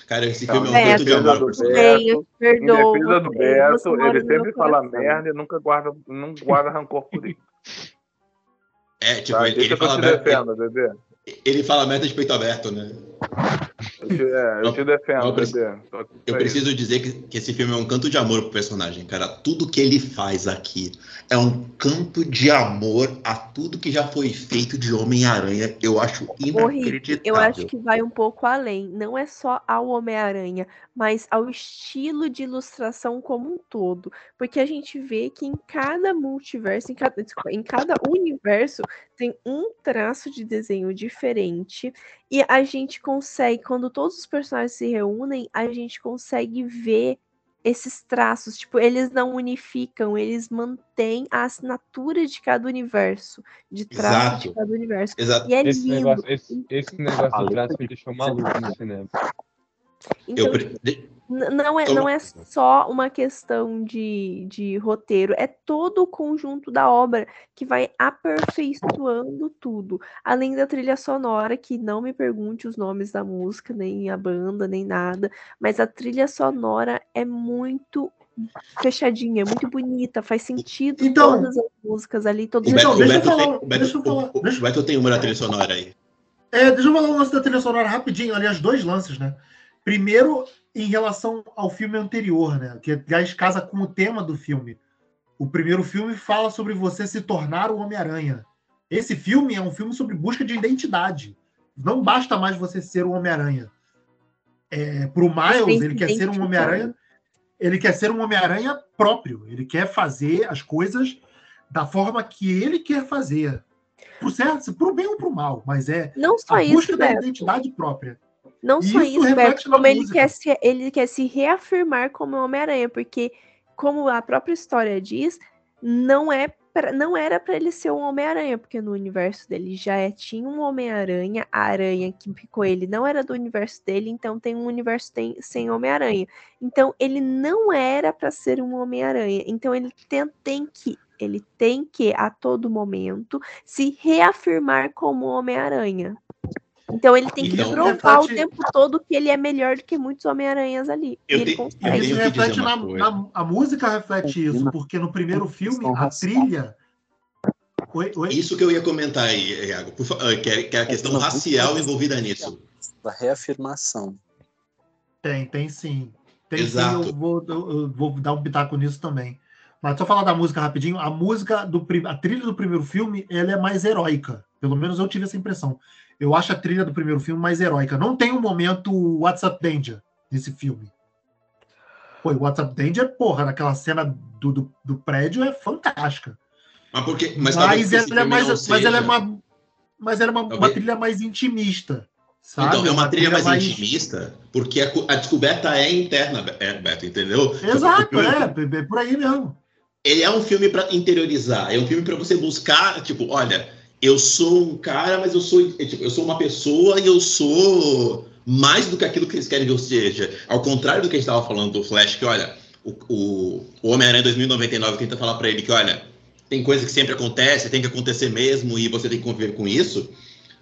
Cara, esse Então, filme é um Beto, tanto de amor do por Beto, Em defesa do você Beto, ele sempre fala coração. merda e nunca guarda, não guarda rancor por isso. É, tipo, Tá? ele, ele fala merda, defendo, bebê. ele fala merda de peito aberto, né? Eu te, é, eu Eu- te defendo, eu preciso- Eu preciso dizer que, que esse filme é um canto de amor pro personagem, cara. Tudo que ele faz aqui é um canto de amor a tudo que já foi feito de Homem-Aranha. Eu acho inacreditável. eu acho que vai um pouco além. Não é só ao Homem-Aranha, mas ao estilo de ilustração como um todo. Porque a gente vê que em cada multiverso, em cada, desculpa, em cada universo, tem um traço de desenho diferente. E a gente consegue, quando todos os personagens se reúnem, a gente consegue ver esses traços. Tipo, eles não unificam, eles mantêm a assinatura de cada universo, de traço de Exato. cada universo. Exato. E é Esse lindo. negócio, esse, esse negócio A do traço me deixou maluco no cinema. Então, Eu de- Não é, Toma. não é só uma questão de, de roteiro, é todo o conjunto da obra que vai aperfeiçoando tudo. Além da trilha sonora, que não me pergunte os nomes da música, nem a banda, nem nada, mas a trilha sonora é muito fechadinha, é muito bonita, faz sentido Então- todas as músicas ali, todos o Então, Beto, o deixa eu falar- tem, o Beto- deixa eu falar- o- o Beto tem uma da trilha sonora aí. É, deixa eu falar um lance da trilha sonora rapidinho, aliás, dois lances, né? Primeiro, em relação ao filme anterior, né? Que aliás casa com o tema do filme. O primeiro filme fala sobre você se tornar o Homem-Aranha. Esse filme é um filme sobre busca de identidade. Não basta mais você ser o Homem-Aranha. É, pro Miles, ele que quer ser um. Homem-Aranha. Ele quer ser um Homem-Aranha próprio. Ele quer fazer as coisas da forma que ele quer fazer. Pro certo, pro bem ou pro mal, mas é Não só a busca isso, da Beto. identidade própria. Não só isso Beto, como ele quer, se, ele quer se reafirmar como Homem-Aranha, porque, como a própria história diz, não, é pra- não era para ele ser um Homem-Aranha, porque no universo dele já é- tinha um Homem-Aranha, a aranha que picou ele não era do universo dele, então tem um universo tem- sem Homem-Aranha. Então ele não era para ser um Homem-Aranha. Então ele tem, tem que. Ele tem que, a todo momento, se reafirmar como Homem-Aranha. Então ele tem que Então, provar o reflete- tempo todo que ele é melhor do que muitos Homem-Aranhas ali. Eu e ele consegue. isso reflete na, na- A música reflete isso, porque no primeiro filme, a trilha. Oi, oi? Isso que eu ia comentar aí, Iago, ah, que, é, que é a questão racial envolvida nisso. Da reafirmação. Tem, tem sim. Tem Exato. sim, eu vou, eu, eu vou dar um pitaco nisso também. Mas só falar da música rapidinho, a música do a trilha do primeiro filme, ela é mais heróica. Pelo menos eu tive essa impressão. Eu acho a trilha do primeiro filme mais heróica. Não tem um momento WhatsApp Danger nesse filme. Pô, o WhatsApp Danger, porra, naquela cena do, do, do prédio é fantástica. Mas porque, mas, Mas, ela é mais, não mas ela é uma, mas ela é uma, uma trilha mais intimista. Sabe? Então, é uma trilha mais, intimista, porque a, a descoberta é interna, é, Beto, entendeu? Exato, O- é, é por aí mesmo. Ele é um filme para interiorizar, é um filme para você buscar, tipo, olha, eu sou um cara, mas eu sou, é, tipo, eu sou uma pessoa e eu sou mais do que aquilo que eles querem que eu seja. Ao contrário do que a gente estava falando do Flash, que olha, o, o, o Homem-Aranha 2099 tenta falar para ele que, olha, tem coisa que sempre acontece, tem que acontecer mesmo e você tem que conviver com isso.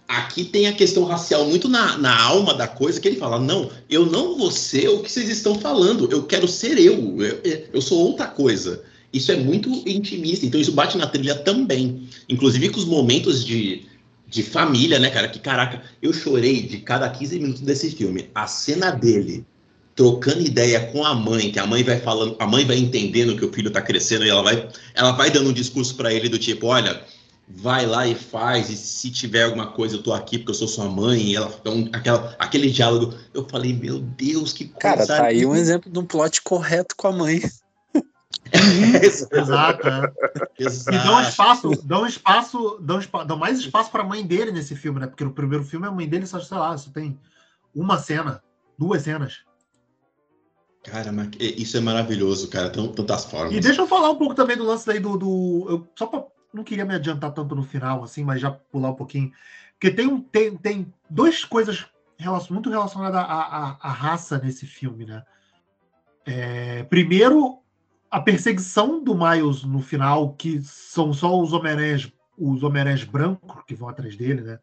Aqui tem a questão racial muito na, na alma da coisa, que ele fala: não, eu não vou ser o que vocês estão falando, eu quero ser eu, eu, eu sou outra coisa. Isso é muito intimista, então isso bate na trilha também. Inclusive com os momentos de, de família, né, cara? Que caraca, eu chorei de cada 15 minutos desse filme. A cena dele trocando ideia com a mãe, que a mãe vai falando, a mãe vai entendendo que o filho tá crescendo e ela vai, ela vai dando um discurso para ele do tipo, olha, vai lá e faz, e se tiver alguma coisa, eu tô aqui porque eu sou sua mãe, e ela então, aquela, aquele diálogo, eu falei, meu Deus, que Cara, coisa tá aí um exemplo de um plot correto com a mãe. Exato, é. Exato. E dão espaço, dão espaço, dão, espa- dão mais espaço para a mãe dele nesse filme, né? Porque no primeiro filme a mãe dele só, sei lá, só tem uma cena, duas cenas. Cara, mas isso é maravilhoso, cara, tão, tantas formas. E deixa eu falar um pouco também do lance daí do. do eu, só pra, não queria me adiantar tanto no final, assim, mas já pular um pouquinho. Porque tem, um, tem, tem duas coisas relacion- muito relacionadas à, à, à raça nesse filme, né? É, primeiro, a perseguição do Miles no final, que são só os Homem-Aranhas, os Homem-Aranhas brancos que vão atrás dele, né?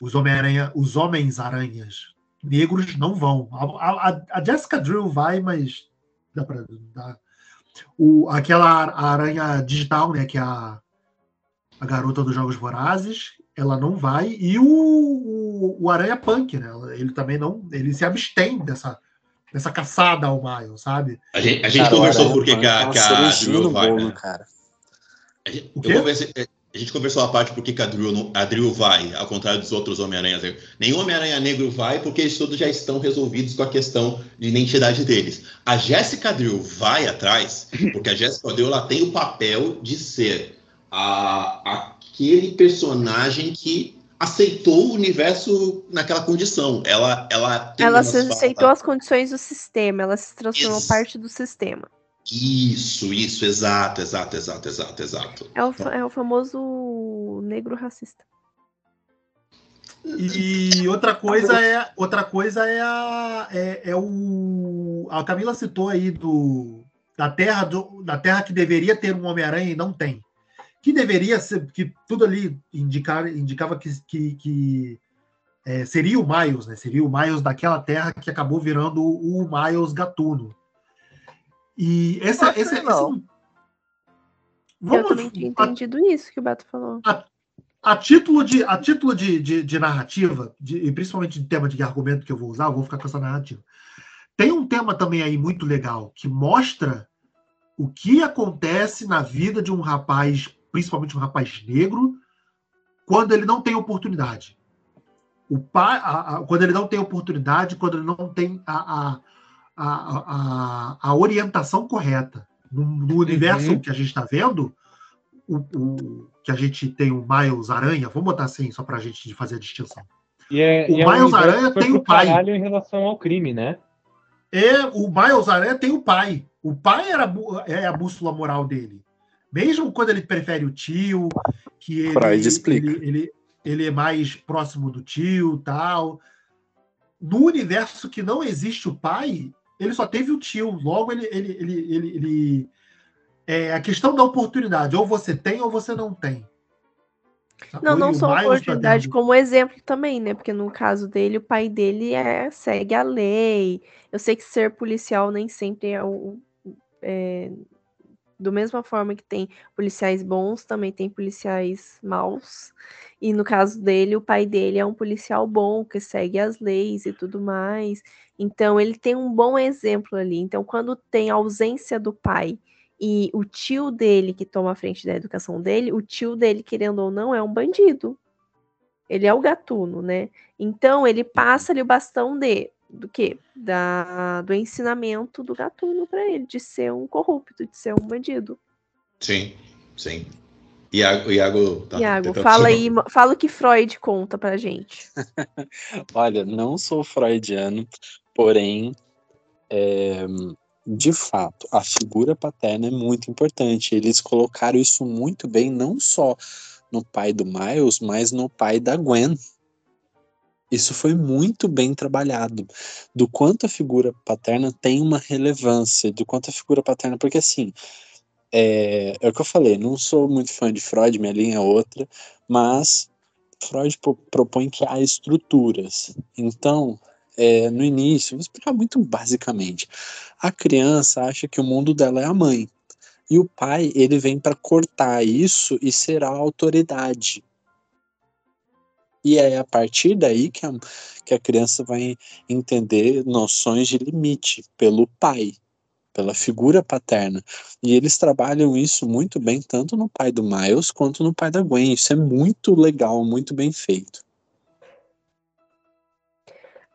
Os Homem-Aranha, os Homens-Aranhas negros não vão. A, a, a Jessica Drill vai, mas dá pra. Dá. O, aquela aranha digital, né? Que é a, a garota dos Jogos Vorazes, ela não vai. E o, o, o Aranha Punk, né? Ele também não. Ele se abstém dessa, dessa caçada ao Miles, sabe? A gente, a gente Cara, conversou porque que é a, que a Drill no vai, bolo, né? cara. A gente, ver se- a gente conversou a parte porque que a Drill, não- a Drill vai, ao contrário dos outros Homem-Aranhas. Nenhum Homem-Aranha negro vai porque eles todos já estão resolvidos com a questão de identidade deles. A Jessica Drill vai atrás porque a Jessica Drill ela tem o papel de ser a, aquele personagem que aceitou o universo naquela condição. Ela, ela, Ela aceitou as condições do sistema, ela se transformou Isso. parte do sistema. Isso, isso, exato, exato, exato, exato, exato. É o, fa- é o famoso negro racista. E outra coisa é outra coisa é a é, é o a Camila citou aí do da terra do, da terra que deveria ter um Homem-Aranha e não tem. Que deveria ser que tudo ali indicar, indicava que, que, que é, seria o Miles, né? Seria o Miles daquela terra que acabou virando o Miles Gatuno. E Acho esse, que não. esse- eu também tinha a- entendido isso que o Beto falou. a título de, a título de, de, de narrativa, de- e principalmente de tema de argumento que eu vou usar, eu vou ficar com essa narrativa. Tem um tema também aí muito legal que mostra o que acontece na vida de um rapaz, principalmente um rapaz negro, quando ele não tem oportunidade. O pai, a- a- quando ele não tem oportunidade, quando ele não tem a, a, a, orientação correta. No, no universo Uhum. que a gente está vendo, o, o- que a gente tem o Miles Aranha, vamos botar assim, só para a gente fazer a distinção. É, O é Miles universo Aranha tem o pai. em relação ao crime, né? É, o Miles Aranha tem o pai. O pai era é a bússola moral dele. Mesmo quando ele prefere o tio, que ele, Freud explica. ele, ele, ele é mais próximo do tio tal. No universo que não existe o pai, ele só teve o tio. Logo, ele. ele, ele, ele, ele- é a questão da oportunidade. Ou você tem ou você não tem. Sacou? Não, não só oportunidade, como exemplo também, né? Porque no caso dele, o pai dele é segue a lei. Eu sei que ser policial nem sempre é o. É, do mesma forma que tem policiais bons, também tem policiais maus. E no caso dele, o pai dele é um policial bom, que segue as leis e tudo mais. Então, ele tem um bom exemplo ali. Então, quando tem ausência do pai e o tio dele que toma a frente da educação dele, o tio dele, querendo ou não, é um bandido. Ele é o gatuno, né? Então ele passa ali o bastão de do quê? Da, do ensinamento do gatuno para ele, de ser um corrupto, de ser um bandido. Sim, sim. Iago, Iago, tá Iago, fala aí, fala o que Freud conta pra gente. Olha, não sou freudiano, porém, é, de fato, a figura paterna é muito importante. Eles colocaram isso muito bem, não só no pai do Miles, mas no pai da Gwen. Isso foi muito bem trabalhado. Do quanto a figura paterna tem uma relevância, do quanto a figura paterna. Porque, assim, é, é o que eu falei, não sou muito fã de Freud, minha linha é outra, mas Freud pro- propõe que há estruturas. Então, é, no início, vou explicar muito basicamente. A criança acha que o mundo dela é a mãe. E o pai, ele vem para cortar isso e ser a autoridade. E é a partir daí que a, que a criança vai entender noções de limite pelo pai, pela figura paterna. E eles trabalham isso muito bem, tanto no pai do Miles quanto no pai da Gwen. Isso é muito legal, muito bem feito.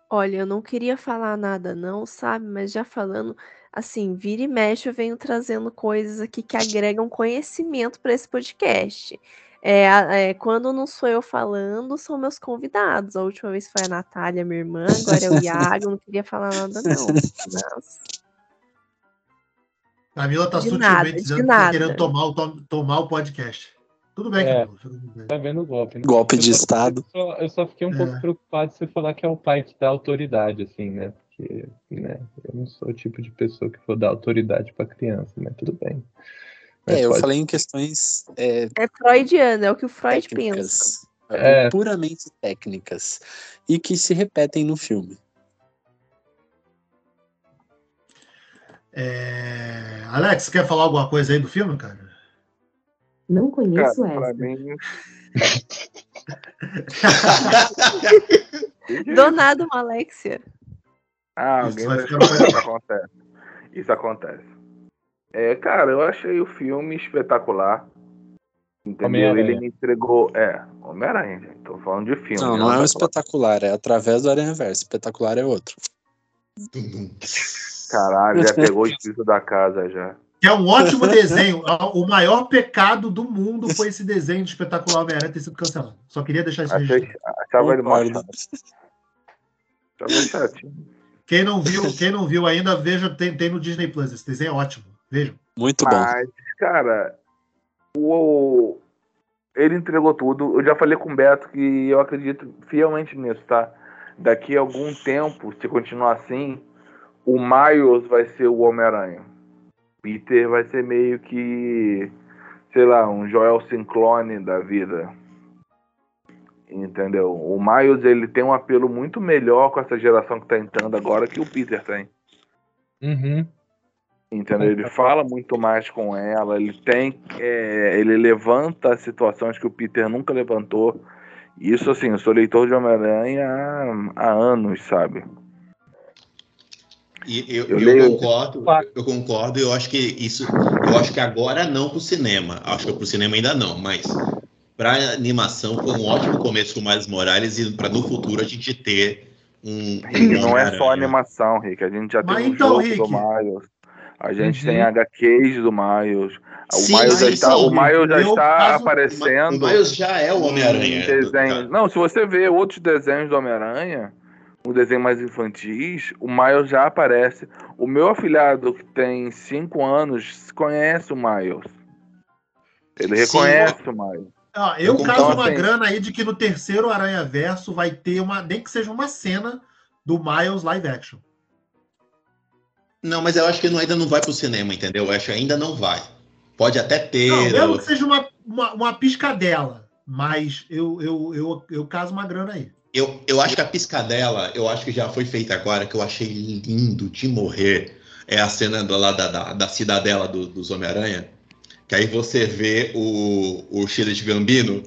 Olha, eu não queria falar nada, não, sabe? Mas já falando, assim, vira e mexe, eu venho trazendo coisas aqui que agregam conhecimento para esse podcast. É, é, quando não sou eu falando, são meus convidados. A última vez foi a Natália, minha irmã, agora é o Iago, não queria falar nada, não. Mas, Camila tá De sutilmente nada, dizendo que tá querendo tomar o, tom- tomar o podcast. Tudo bem, É. Camila. Tá vendo o golpe. né? Golpe Eu de só- Estado. Eu só, eu só fiquei um É. pouco preocupado de você falar que é o pai que dá autoridade, assim, né? Porque, né, eu não sou o tipo de pessoa que vou dar autoridade pra criança, mas tudo bem. É, é eu falei em questões. É, é freudiano, é o que o Freud técnicas, pensa. É, é. Puramente técnicas. E que se repetem no filme. É... Alex, quer falar alguma coisa aí do filme, cara? Não conheço essa. Mim... do nada uma Alexia. Ah, alguém Isso, vai ficar... Isso acontece. Isso acontece. É, cara, eu achei o filme espetacular. Entendeu? Ele me entregou. É, Homem-Aranha, gente. Tô falando de filme. Não, né? não é um espetacular, é através do Aranha Verso. Espetacular é outro. Caralho, já pegou o espírito da casa já. Que é um ótimo desenho. O maior pecado do mundo foi esse desenho de espetacular Homem-Aranha ter sido cancelado. Só queria deixar isso Achei, registrado. achava ele chato. Achava chatinho. Quem não viu, quem não viu ainda, veja, tem, tem no Disney Plus. Esse desenho é ótimo. Vejam. Muito bom. Mas, cara, o... ele entregou tudo. Eu já falei com o Beto que eu acredito fielmente nisso, tá? Daqui a algum tempo, se continuar assim, o Miles vai ser o Homem-Aranha. Peter vai ser meio que, sei lá, um Joel Sinclone da vida. Entendeu? O Miles ele tem um apelo muito melhor com essa geração que tá entrando agora que o Peter tem. Uhum. Entendeu? Ele fala muito mais com ela, ele tem. é, ele levanta situações que o Peter nunca levantou. Isso assim, eu sou leitor de Homem-Aranha há, há anos, sabe? E eu, Eu eu concordo, eu concordo, eu acho que isso, eu acho que agora não para o cinema, acho que para o cinema ainda não, mas para animação foi um ótimo começo com o Miles Morales e para no futuro a gente ter um, não é só animação, Rick. A gente já Mas tem um então, jogo Rick. do Miles. A gente Uhum. tem HQs do Miles. O Sim, Miles já está, o Miles já está caso- aparecendo. O Miles já é o em Homem-Aranha. Não, se você vê outros desenhos do Homem-Aranha, um desenho mais infantis, o Miles já aparece. O meu afilhado, que tem 5 anos, conhece o Miles. Ele Sim, reconhece o Miles. Ó, eu Eu caso concordo, uma assim. grana aí de que no terceiro Aranha Verso vai ter uma, nem que seja uma cena do Miles live action. Não, mas eu acho que não- ainda não vai para o cinema, entendeu? Eu acho que ainda não vai. Pode até ter. Não, mesmo ou- que seja uma, uma, uma piscadela, mas eu, eu, eu, eu caso uma grana aí. Eu, eu acho que a piscadela, eu acho que já foi feita agora, que eu achei lindo de morrer. É a cena do, lá da, da, da cidadela do- dos Homem-Aranha. Que aí você vê o, o Chile de Gambino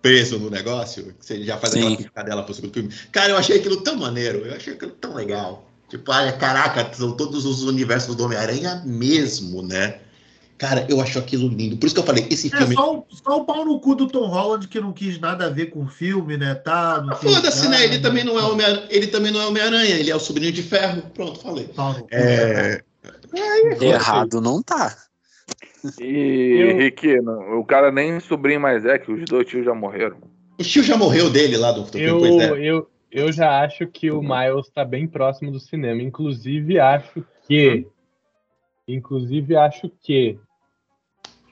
preso no negócio. Que você já faz Sim. aquela piscadela pro segundo filme. Cara, eu achei aquilo tão maneiro. Eu achei aquilo tão legal. Tipo, olha, caraca, são todos os universos do Homem-Aranha mesmo, né? Cara, eu acho aquilo lindo. Por isso que eu falei, esse É filme. só, o- só o pau no cu do Tom Holland que não quis nada a ver com o filme, né? Tá, não quis Foda-se, né? nada, Ele também não é Homem-Aranha. Ele também não é Homem-Aranha, ele é o sobrinho de ferro. Pronto, falei. Pau no cu. É. Errado não tá. E, não- o cara nem sobrinho mais é, que os dois tios já morreram. O tio já morreu dele lá do, Eu, pois é. eu, eu já acho que o Miles está bem próximo do cinema. Inclusive, acho que. Inclusive, acho que.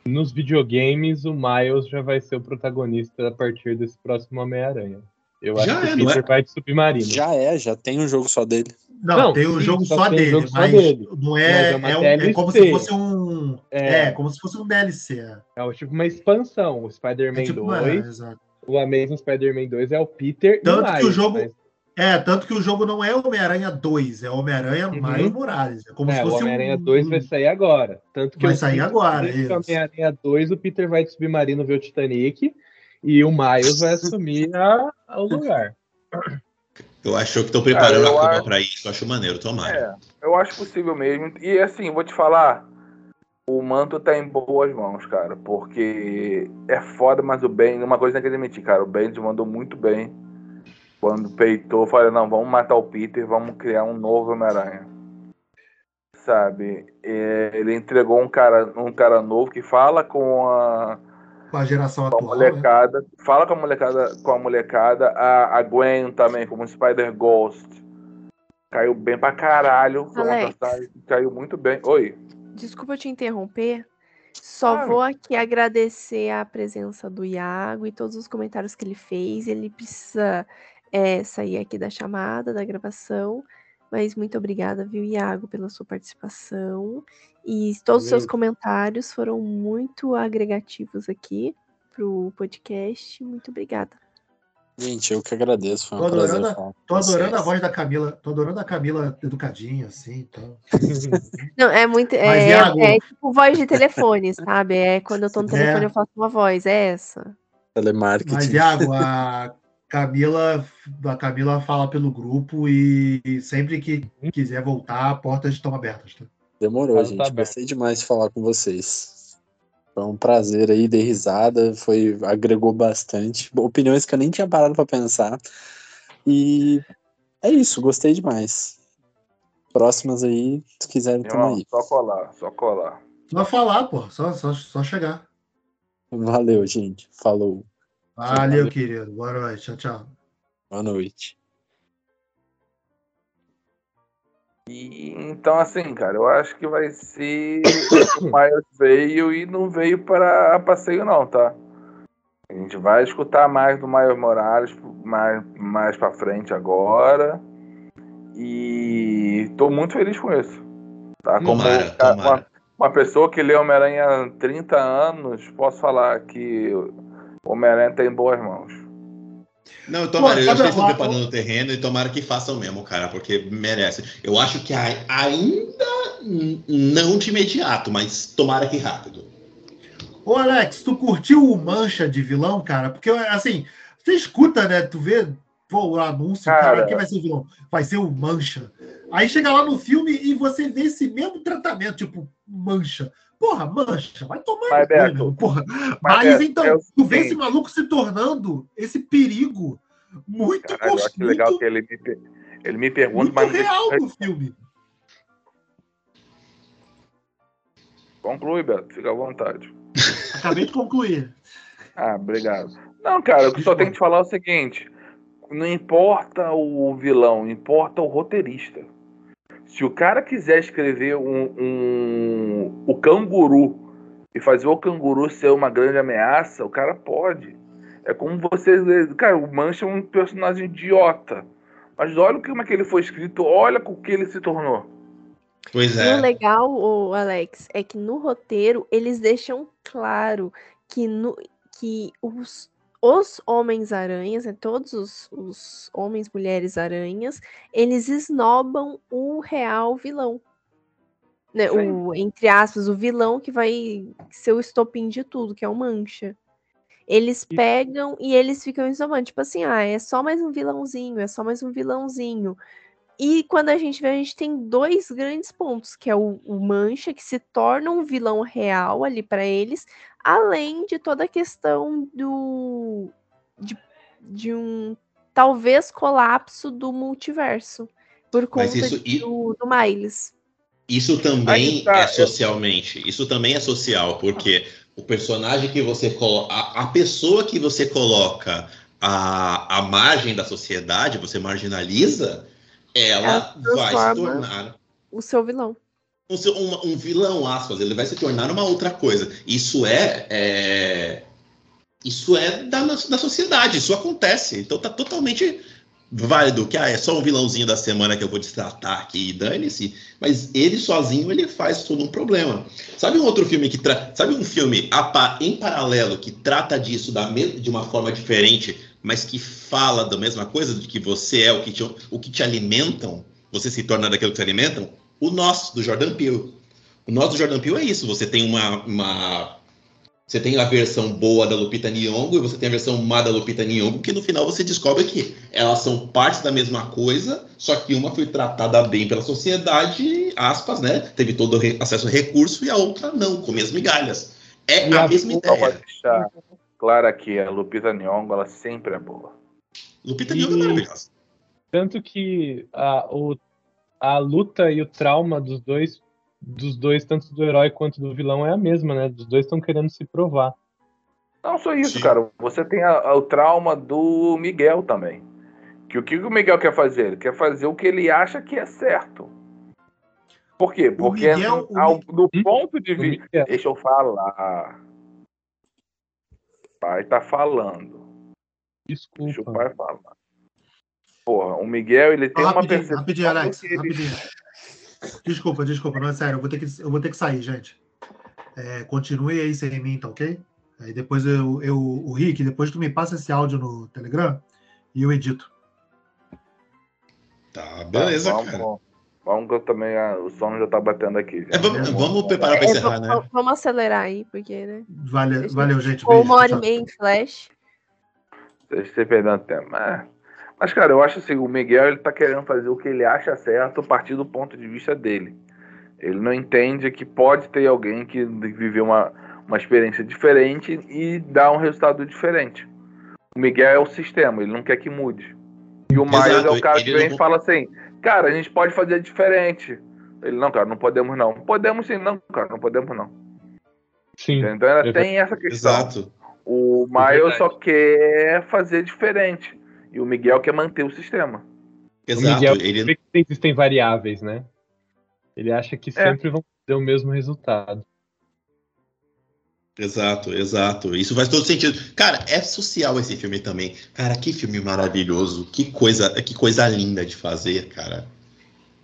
Nos videogames, o Miles já vai ser o protagonista a partir desse próximo Homem-Aranha. Eu acho Já que é, o Peter é? vai de submarino. Já é, já tem um jogo só dele. Não, Não, tem um sim, jogo só só dele, jogo só mas dele. não é. Mas é uma é, um- é DLC. como se fosse um. É, É, como se fosse um DLC. É, é tipo uma expansão. O Spider-Man é tipo uma- 2, exato. O Amazing Spider-Man 2 é o Peter Tanto e o que Miles. o jogo- mas- É, tanto que o jogo não é Homem-Aranha 2, é Homem-Aranha Uhum. Miles Morales. É como se É, o fosse Homem-Aranha um, 2 vai sair agora. Tanto que Vai sair agora, que o Homem-Aranha 2, o Peter vai de submarino ver o Titanic e o Miles vai assumir a- o lugar. Eu acho que estão preparando Cara, a acho- pra isso. Eu acho maneiro, tomara. É, eu acho possível mesmo. E assim, vou te falar, o manto tá em boas mãos, cara, porque é foda, mas o Ben, uma coisa tem que admitir, cara, o Ben mandou muito bem. Quando peitou, falei, não, vamos matar o Peter, vamos criar um novo Homem-Aranha. Sabe? É, ele entregou um cara, um cara novo que fala com a, com a geração com a atual. né? molecada. Fala com a molecada, com a molecada. A, a Gwen também, como Spider Ghost. Caiu bem pra caralho. Foi uma Alex. que caiu muito bem. Oi. Desculpa te interromper. Só Ah, vou aqui agradecer a presença do Iago e todos os comentários que ele fez. Ele precisa é, sair aqui da chamada, da gravação. Mas muito obrigada, viu, Iago, pela sua participação. E todos os seus comentários foram muito agregativos aqui pro podcast. Muito obrigada. Gente, eu que agradeço. Foi um Tô prazer adorando, tô adorando a voz da Camila. Tô adorando a Camila educadinha, assim. Então. Não, é muito. Mas, É, Iago- é tipo voz de telefone, sabe? É quando eu tô no É. telefone eu faço uma voz, é essa. Telemarketing. Mas, Iago, a Camila, a Camila fala pelo grupo e sempre que quiser voltar, portas estão abertas. Tá? Demorou, gente. tá. Gostei demais de falar com vocês. Foi um prazer aí, dei risada, foi, agregou bastante. Opiniões que eu nem tinha parado pra pensar. E é isso, gostei demais. Próximas aí, se quiserem, tamo aí. só colar, só colar. Só falar, pô. Só, só, só chegar. Valeu, gente. Falou. Valeu, Valeu. querido. Boa noite. Tchau, tchau. Boa noite. E, então, assim, cara, eu acho que vai ser. o Miles veio e não veio para passeio, não, tá? A gente vai escutar mais do Miles Morales mais, mais pra frente agora. E tô muito feliz com isso. Tá? Como Tomara, tomara. Uma, uma pessoa que lê Homem-Aranha há 30 anos, posso falar que o Homem-Aranha tá em boas mãos. Não, tomara, Pô, eu já estou preparando o terreno e tomara que façam mesmo, cara, porque merece. Eu acho que ai- ainda não de imediato, mas tomara que rápido. Ô, Alex, tu curtiu o Mancha de vilão, cara? Porque, assim, você escuta, né? Tu vê pô, o anúncio, Cara. cara, quem vai ser o vilão? Vai ser o Mancha. Aí chega lá no filme e você vê esse mesmo tratamento, tipo, Mancha. Porra, Mancha, vai tomar cu, Beto, porra. mas, Mas, então, é o tu vê esse maluco se tornando esse perigo muito, Caralho, eu cons- acho legal que ele me, ele me pergunta, muito mas real no filme. conclui, Beto, fica à vontade. Acabei de concluir. Ah, obrigado. Não, cara, o que só tem que te falar é o seguinte: não importa o vilão, importa o roteirista. Se o cara quiser escrever um, um- o canguru e fazer o canguru ser uma grande ameaça, o cara pode. É como você. Cara, o Mancha é um personagem idiota. Mas olha como é que ele foi escrito, olha com o que ele se tornou. Pois E o é. legal, ô, Alex, é que no roteiro eles deixam claro que, no, que os, os Homens-Aranhas, né, todos os, os Homens, Mulheres Aranhas, eles esnobam o real vilão. Né, o, entre aspas, o vilão que vai ser o estopim de tudo, que é o Mancha. Eles pegam e eles ficam esnobando, tipo assim, ah, é só mais um vilãozinho, é só mais um vilãozinho. E quando a gente vê, a gente tem dois grandes pontos, que é o, o Mancha, que se torna um vilão real ali para eles, além de toda a questão do de, de um talvez colapso do multiverso por conta Mas isso- e- do, do Miles. Isso também tá, é eu- socialmente. Isso também é social, porque o personagem que você coloca. A, a pessoa que você coloca à, à margem da sociedade, você marginaliza, ela Ela vai se tornar O seu vilão. um, uma- um vilão, aspas. Ele vai se tornar uma outra coisa. Isso é. é- isso é da, da sociedade, isso acontece. Então tá totalmente válido que ah, é só um vilãozinho da semana que eu vou destratar aqui e dane-se, mas ele sozinho ele faz todo um problema. Sabe um outro filme que tra... sabe um filme a em paralelo que trata disso da de uma forma diferente, mas que fala da mesma coisa de que você é o que te, o que te alimentam, você se torna daquilo que te alimentam? O Nós do Jordan Peele. O Nós do Jordan Peele é isso, você tem uma, uma você tem a versão boa da Lupita Nyong'o e você tem a versão má da Lupita Nyong'o, que no final você descobre que elas são partes da mesma coisa, só que uma foi tratada bem pela sociedade, aspas, né? Teve todo acesso a recurso e a outra não, com as migalhas. É E a mesma ideia. deixar claro aqui, a Lupita Nyong'o, ela sempre é boa. Lupita E- Nyong'o é maravilhosa. Tanto que a, o, a luta e o trauma dos dois, dos dois, tanto do herói quanto do vilão, é a mesma, né? Os dois estão querendo se provar. Não só isso, Sim. cara. Você tem a- a- o trauma do Miguel também. Que o que o Miguel quer fazer? Ele quer fazer o que ele acha que é certo. Por quê? Porque Miguel- ao- do Hum? ponto de vista. Deixa eu falar. O pai tá falando. Deixa o Desculpa. pai falar. Porra, o Miguel, ele tem uma rapidinho, percepção. rapidinho, Alex. ele- Rapidinho. Desculpa, desculpa, não é sério. Eu vou ter que, eu vou ter que sair, gente. É, continue aí sem mim, tá ok? Aí depois eu, eu, o Rick, depois tu me passa esse áudio no Telegram E eu edito. Tá, beleza, vamos, cara. Vamos que eu também. ah, o sono já tá batendo aqui. É, vamos, vamos preparar pra É, encerrar, v- né? Vamos acelerar aí, porque, né? Vale, valeu, gente. Ou Beijo. uma hora e meia em flash. Vocês estão perdendo tempo. Mas, mas, cara, eu acho assim, o Miguel ele tá querendo fazer o que ele acha certo a partir do ponto de vista dele. Ele não entende que pode ter alguém que viveu uma, uma experiência diferente e dá um resultado diferente. O Miguel é o sistema, ele não quer que mude. E o Miles é o cara que vem e fala assim, cara, a gente pode fazer diferente. Ele, não, cara, não podemos não. Podemos sim, não, cara, não podemos não. Sim. Então ainda É tem essa questão. Exato. O Miles só quer fazer diferente. E o Miguel quer manter o sistema. O Exato. Miguel Ele, vê que existem variáveis, né? Ele acha que sempre vão ter o mesmo resultado. Exato, exato. Isso faz todo sentido. Cara, é social esse filme também. Cara, que filme maravilhoso. Que coisa, que coisa linda de fazer, cara.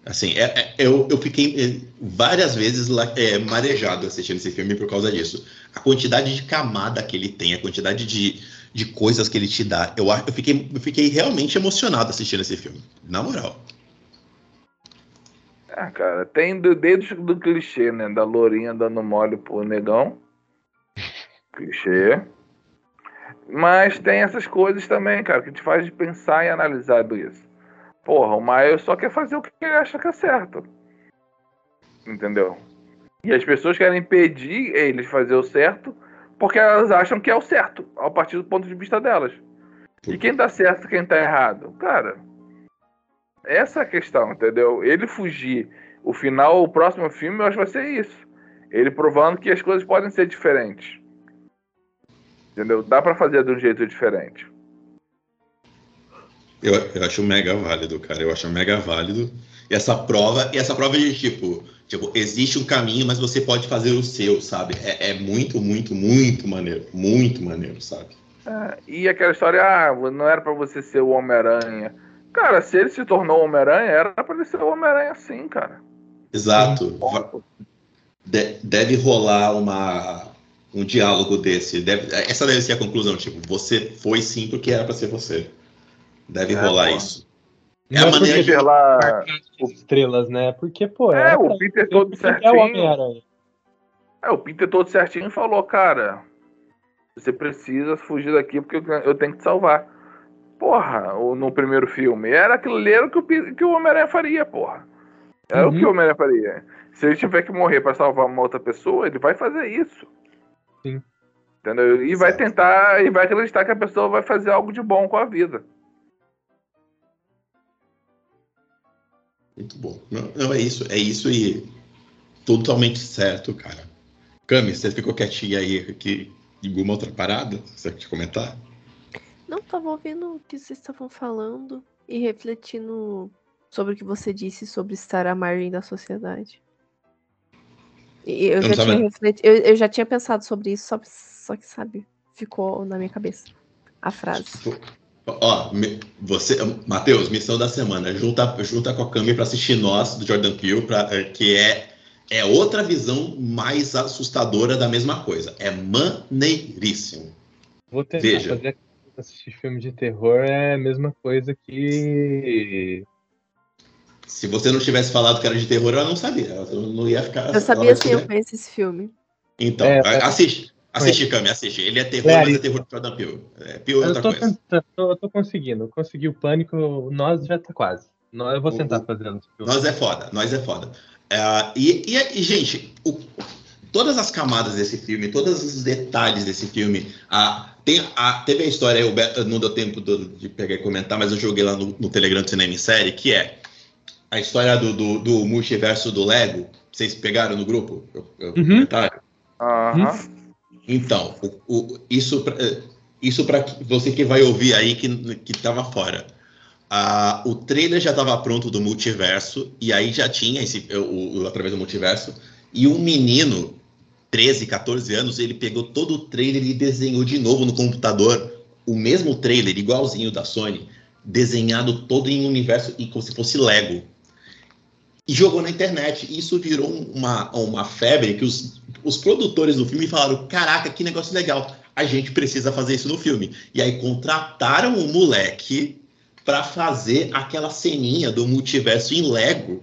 Assim, é- é- eu, eu fiquei é, várias vezes é, marejado assistindo esse filme por causa disso. A quantidade de camada que ele tem, a quantidade de, de coisas que ele te dá. Eu, eu, fiquei, eu fiquei realmente emocionado assistindo esse filme. Na moral. Ah, cara, tem do, desde do clichê, né? Da lourinha dando mole pro negão. Clichê. Mas tem essas coisas também, cara, que te faz pensar e analisar isso. Porra, o Miles só quer fazer o que ele acha que é certo. Entendeu? E as pessoas querem impedir ele de fazer o certo porque elas acham que é o certo, a partir do ponto de vista delas. E quem tá certo quem tá errado? Cara, essa é a questão, entendeu? Ele fugir, o final, o próximo filme, eu acho que vai ser isso. Ele provando que as coisas podem ser diferentes. Entendeu? Dá pra fazer de um jeito diferente. Eu, eu acho mega válido, cara. Eu acho mega válido. E essa prova, e essa prova de tipo, tipo, existe um caminho, mas você pode fazer o seu, sabe? É, é muito, muito, muito maneiro. Muito maneiro, sabe? É, e aquela história, ah, não era pra você ser o Homem-Aranha. Cara, se ele se tornou Homem-Aranha, era pra ele ser o Homem-Aranha sim, cara. Exato. Deve rolar uma, um diálogo desse. Deve, essa deve ser a conclusão, tipo, você foi sim porque era pra ser você. Deve É, rolar pô. isso. É Não a é maneira porque de. Peter lá, as estrelas, né? Porque, pô, É, o Peter todo É o certinho. Homem-Aranha. É, o Peter todo certinho falou, cara, você precisa fugir daqui porque eu- tenho que te salvar. Porra, o- no primeiro filme. Era aquilo era o que o, que o Homem-Aranha faria, porra. Era o Uhum. que o Homem-Aranha faria. Se ele tiver que morrer pra salvar uma outra pessoa, ele vai fazer isso. Sim. Entendeu? E vai tentar, e vai acreditar que a pessoa vai fazer algo de bom com a vida. Muito bom. Não, não, é isso, é isso e totalmente certo, cara. Cami, você ficou quietinha aí que alguma outra parada? Você quer comentar? Não, tava ouvindo o que vocês estavam falando e refletindo sobre o que você disse sobre estar à margem da sociedade. Eu, Eu já tinha eu, eu já tinha pensado sobre isso, só, só que, sabe, ficou na minha cabeça a frase. Ó, me- você, Matheus, missão da semana, junta, junta com a Cami pra assistir Nós, do Jordan Peele, pra, eh, que é, é outra visão mais assustadora da mesma coisa. É maneiríssimo. Vou tentar Veja. fazer assistir filme de terror é a mesma coisa que. Se você não tivesse falado que era de terror, ela não sabia. Ela não ia ficar. Eu sabia sim, eu conheço esse filme. Então, É, a- assiste. Assiste, Cami, assiste. Ele é terror, É, mas é terror de Jordan Peele. É Peele é Eu outra tô coisa. tentando, tô, tô conseguindo. Consegui o pânico, nós já tá quase. Nós, eu vou tentar o- fazer antes eu- Nós é foda, nós é foda. É, e, e- e, gente, o- todas as camadas desse filme, todos os detalhes desse filme, a, tem, a, teve a história, Beto não deu tempo do- de pegar e comentar, mas eu joguei lá no, no Telegram do Cinema em Série, que é a história do, do, do multiverso do Lego. Vocês pegaram no grupo? Eu, eu, Uhum. comentário? Aham. Então, o, o- isso pra- isso para você que vai ouvir aí que, que tava fora. Ah, o trailer já estava pronto do multiverso, e aí já tinha esse, o, o- através do multiverso, e um menino, 13, 14 anos, ele pegou todo o trailer e desenhou de novo no computador o mesmo trailer, igualzinho da Sony, desenhado todo em um universo e como se fosse Lego. E jogou na internet. E isso virou uma, uma febre que os, os produtores do filme falaram: caraca, que negócio legal. A gente precisa fazer isso no filme. E aí contrataram um moleque para fazer aquela ceninha do multiverso em Lego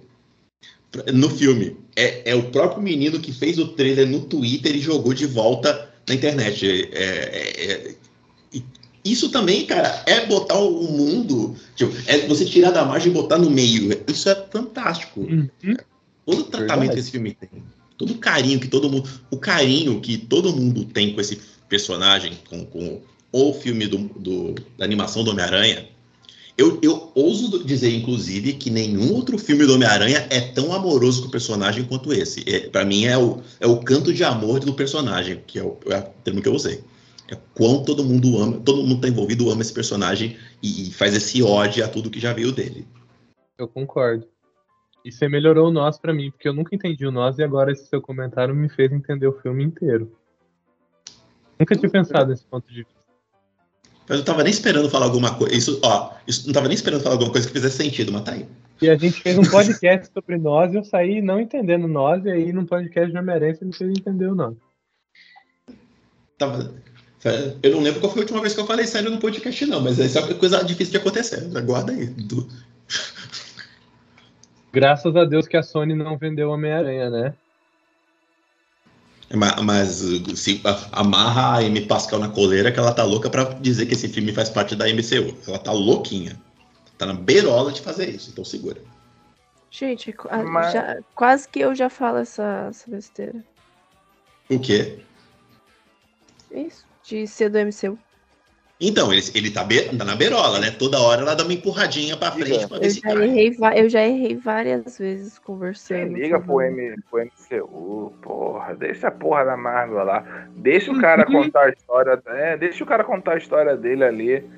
no filme. É, é o próprio menino que fez o trailer no Twitter e jogou de volta na internet. É, é- é- isso também, cara, é botar o mundo. Tipo, é você tirar da margem e botar no meio. Isso é fantástico. Uhum. Todo o tratamento Verdade. que esse filme tem. Todo o carinho que todo mundo. O carinho que todo mundo tem com esse personagem, com, com o filme do, do- da animação do Homem-Aranha. Eu, eu ouso dizer, inclusive, que nenhum outro filme do Homem-Aranha é tão amoroso com o personagem quanto esse. É, para mim, é o, é o canto de amor do personagem, que é o, é o termo que eu usei. É quão todo mundo ama, todo mundo tá envolvido ama esse personagem e, e faz esse ódio a tudo que já veio dele. Eu concordo. E você melhorou o nós pra mim, porque eu nunca entendi o nós e agora esse seu comentário me fez entender o filme inteiro. Nunca tinha pensado nesse ponto de vista. Mas eu tava nem esperando falar alguma coisa. Isso, ó, isso não tava nem esperando falar alguma coisa que fizesse sentido, mas tá aí. E a gente fez um podcast sobre nós e eu saí não entendendo nós, e aí num podcast de Homem-Aranha você me fez entender o nós. Tava, eu não lembro qual foi a última vez que eu falei sério no podcast, não, mas isso é uma coisa difícil de acontecer. Aguarda aí. Du- Graças a Deus que a Sony não vendeu Homem-Aranha, né? Ma- Mas se amarra a Amy Pascal na coleira que ela tá louca pra dizer que esse filme faz parte da MCU. Ela tá louquinha. Tá na beirola de fazer isso, então segura. Gente, Mas- já- quase que eu já falo essa, essa besteira. O quê? Isso, de ser do MCU. Então, ele, ele tá, be- tá na beirola, né? Toda hora ela dá uma empurradinha pra frente pra ver Eu se já, cai. errei, eu já errei várias vezes conversando. Quem liga pro. M, pro MCU, porra, deixa a porra da Marvel lá. Deixa o cara contar a história. É, deixa o cara contar a história dele ali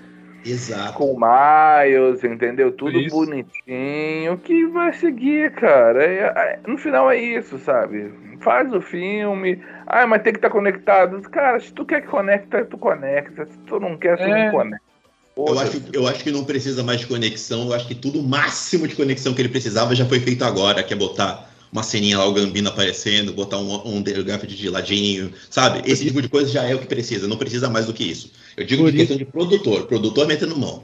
Exato. com o Miles, entendeu? Tudo Isso. bonitinho. Que vai seguir, cara. É- é- no final é isso, sabe? Faz o filme. Ah, mas tem que estar conectado. Cara, se tu quer que conecta, tu conecta. Se tu não quer, tu É. não conecta. Eu acho, eu acho que não precisa mais de conexão. Eu acho que tudo o máximo de conexão que ele precisava já foi feito agora, que é botar uma ceninha lá, o Gambino aparecendo, botar um, um Garfield de ladinho, sabe? Esse tipo de coisa já é o que precisa, não precisa mais do que isso. Eu digo Por de questão de produtor, produtor metendo mão.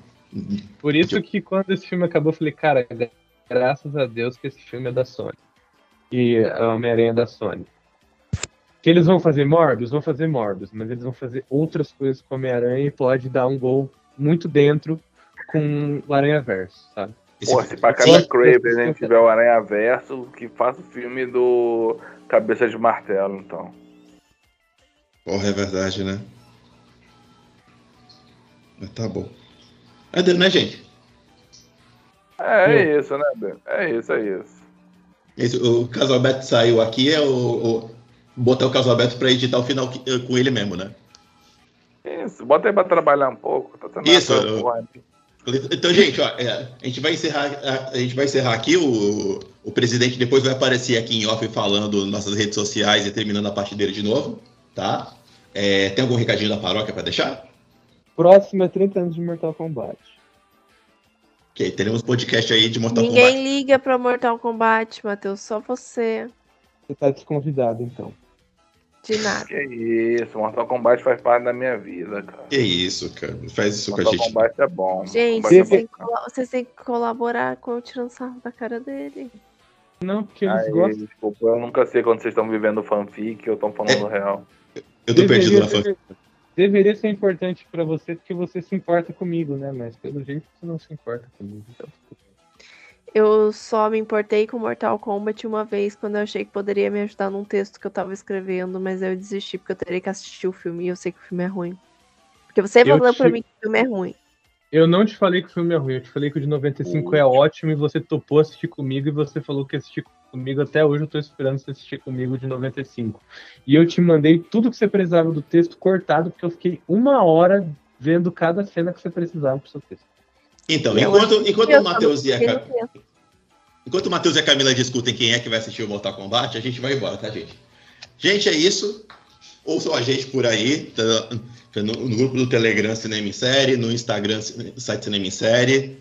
Por isso que quando esse filme acabou, eu falei, cara, graças a Deus que esse filme é da Sony. E a Homem-Aranha é da Sony. Que eles vão fazer Morbius? Vão fazer Morbius, mas eles vão fazer outras coisas com a Homem-Aranha e pode dar um gol muito dentro com o Aranha Verso, sabe? Pô, se pra cada Craven a gente tiver o Aranha Verso, que faça o filme do Cabeça de Martelo, então. Porra, é verdade, né? Mas tá bom. É dele, né, gente? É, é isso, né, Ben? É isso, é isso. Esse- o Casalberto saiu aqui, é o, o- botar o Casalberto pra editar o final que- com ele mesmo, né? Isso, bota pra trabalhar um pouco. Tá Isso, eu-. Então, gente, ó, é, a gente vai encerrar, a, a gente vai encerrar aqui. O, o presidente depois vai aparecer aqui em off falando nas nossas redes sociais e terminando a parte dele de novo, tá? É, tem algum recadinho da paróquia para deixar? Próximo é 30 anos de Mortal Kombat. Ok, teremos podcast aí de Mortal Ninguém Kombat. liga pra Mortal Kombat, Matheus, só você. Você tá desconvidado, então. De nada. Que isso, Mortal Kombat faz parte da minha vida, cara. Que isso, cara. Faz isso com a Mortal gente. Kombat é bom. Gente, Mortal vocês é têm, vocês têm que colaborar com eu tirando sarro da cara dele. Não, porque eles Aí, gostam. desculpa, eu nunca sei quando vocês estão vivendo fanfic ou estão falando real. Eu tô perdido na fã. Deveria ser importante pra você porque você se importa comigo, né? Mas pelo jeito você não se importa comigo. Então, Eu só me importei com Mortal Kombat uma vez quando eu achei que poderia me ajudar num texto que eu tava escrevendo, mas eu desisti porque eu teria que assistir o filme e eu sei que o filme é ruim. Porque você Eu falou pra te- mim que o filme é ruim. eu não te falei que o filme é ruim, eu te falei que o de 95 é ótimo e você topou assistir comigo e você falou que assistir comigo até hoje eu tô esperando você assistir comigo de 95. E eu te mandei tudo que você precisava do texto cortado porque eu fiquei uma hora vendo cada cena que você precisava pro seu texto. Então, enquanto, enquanto eu o Matheus e a fiquei no Ca- texto. enquanto o Matheus e a Camila discutem quem é que vai assistir o Mortal Kombat, a gente vai embora, tá, gente? Gente, é isso. Ouçam a gente por aí, tá? no, no grupo do Telegram Cinema em Série, no Instagram site Cinema em Série,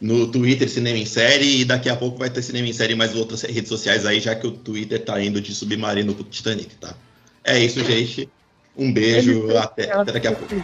no Twitter Cinema em Série, e daqui a pouco vai ter Cinema em Série mais outras redes sociais aí, já que o Twitter tá indo de submarino pro Titanic, tá? É isso, gente. Um beijo, até, até daqui a pouco.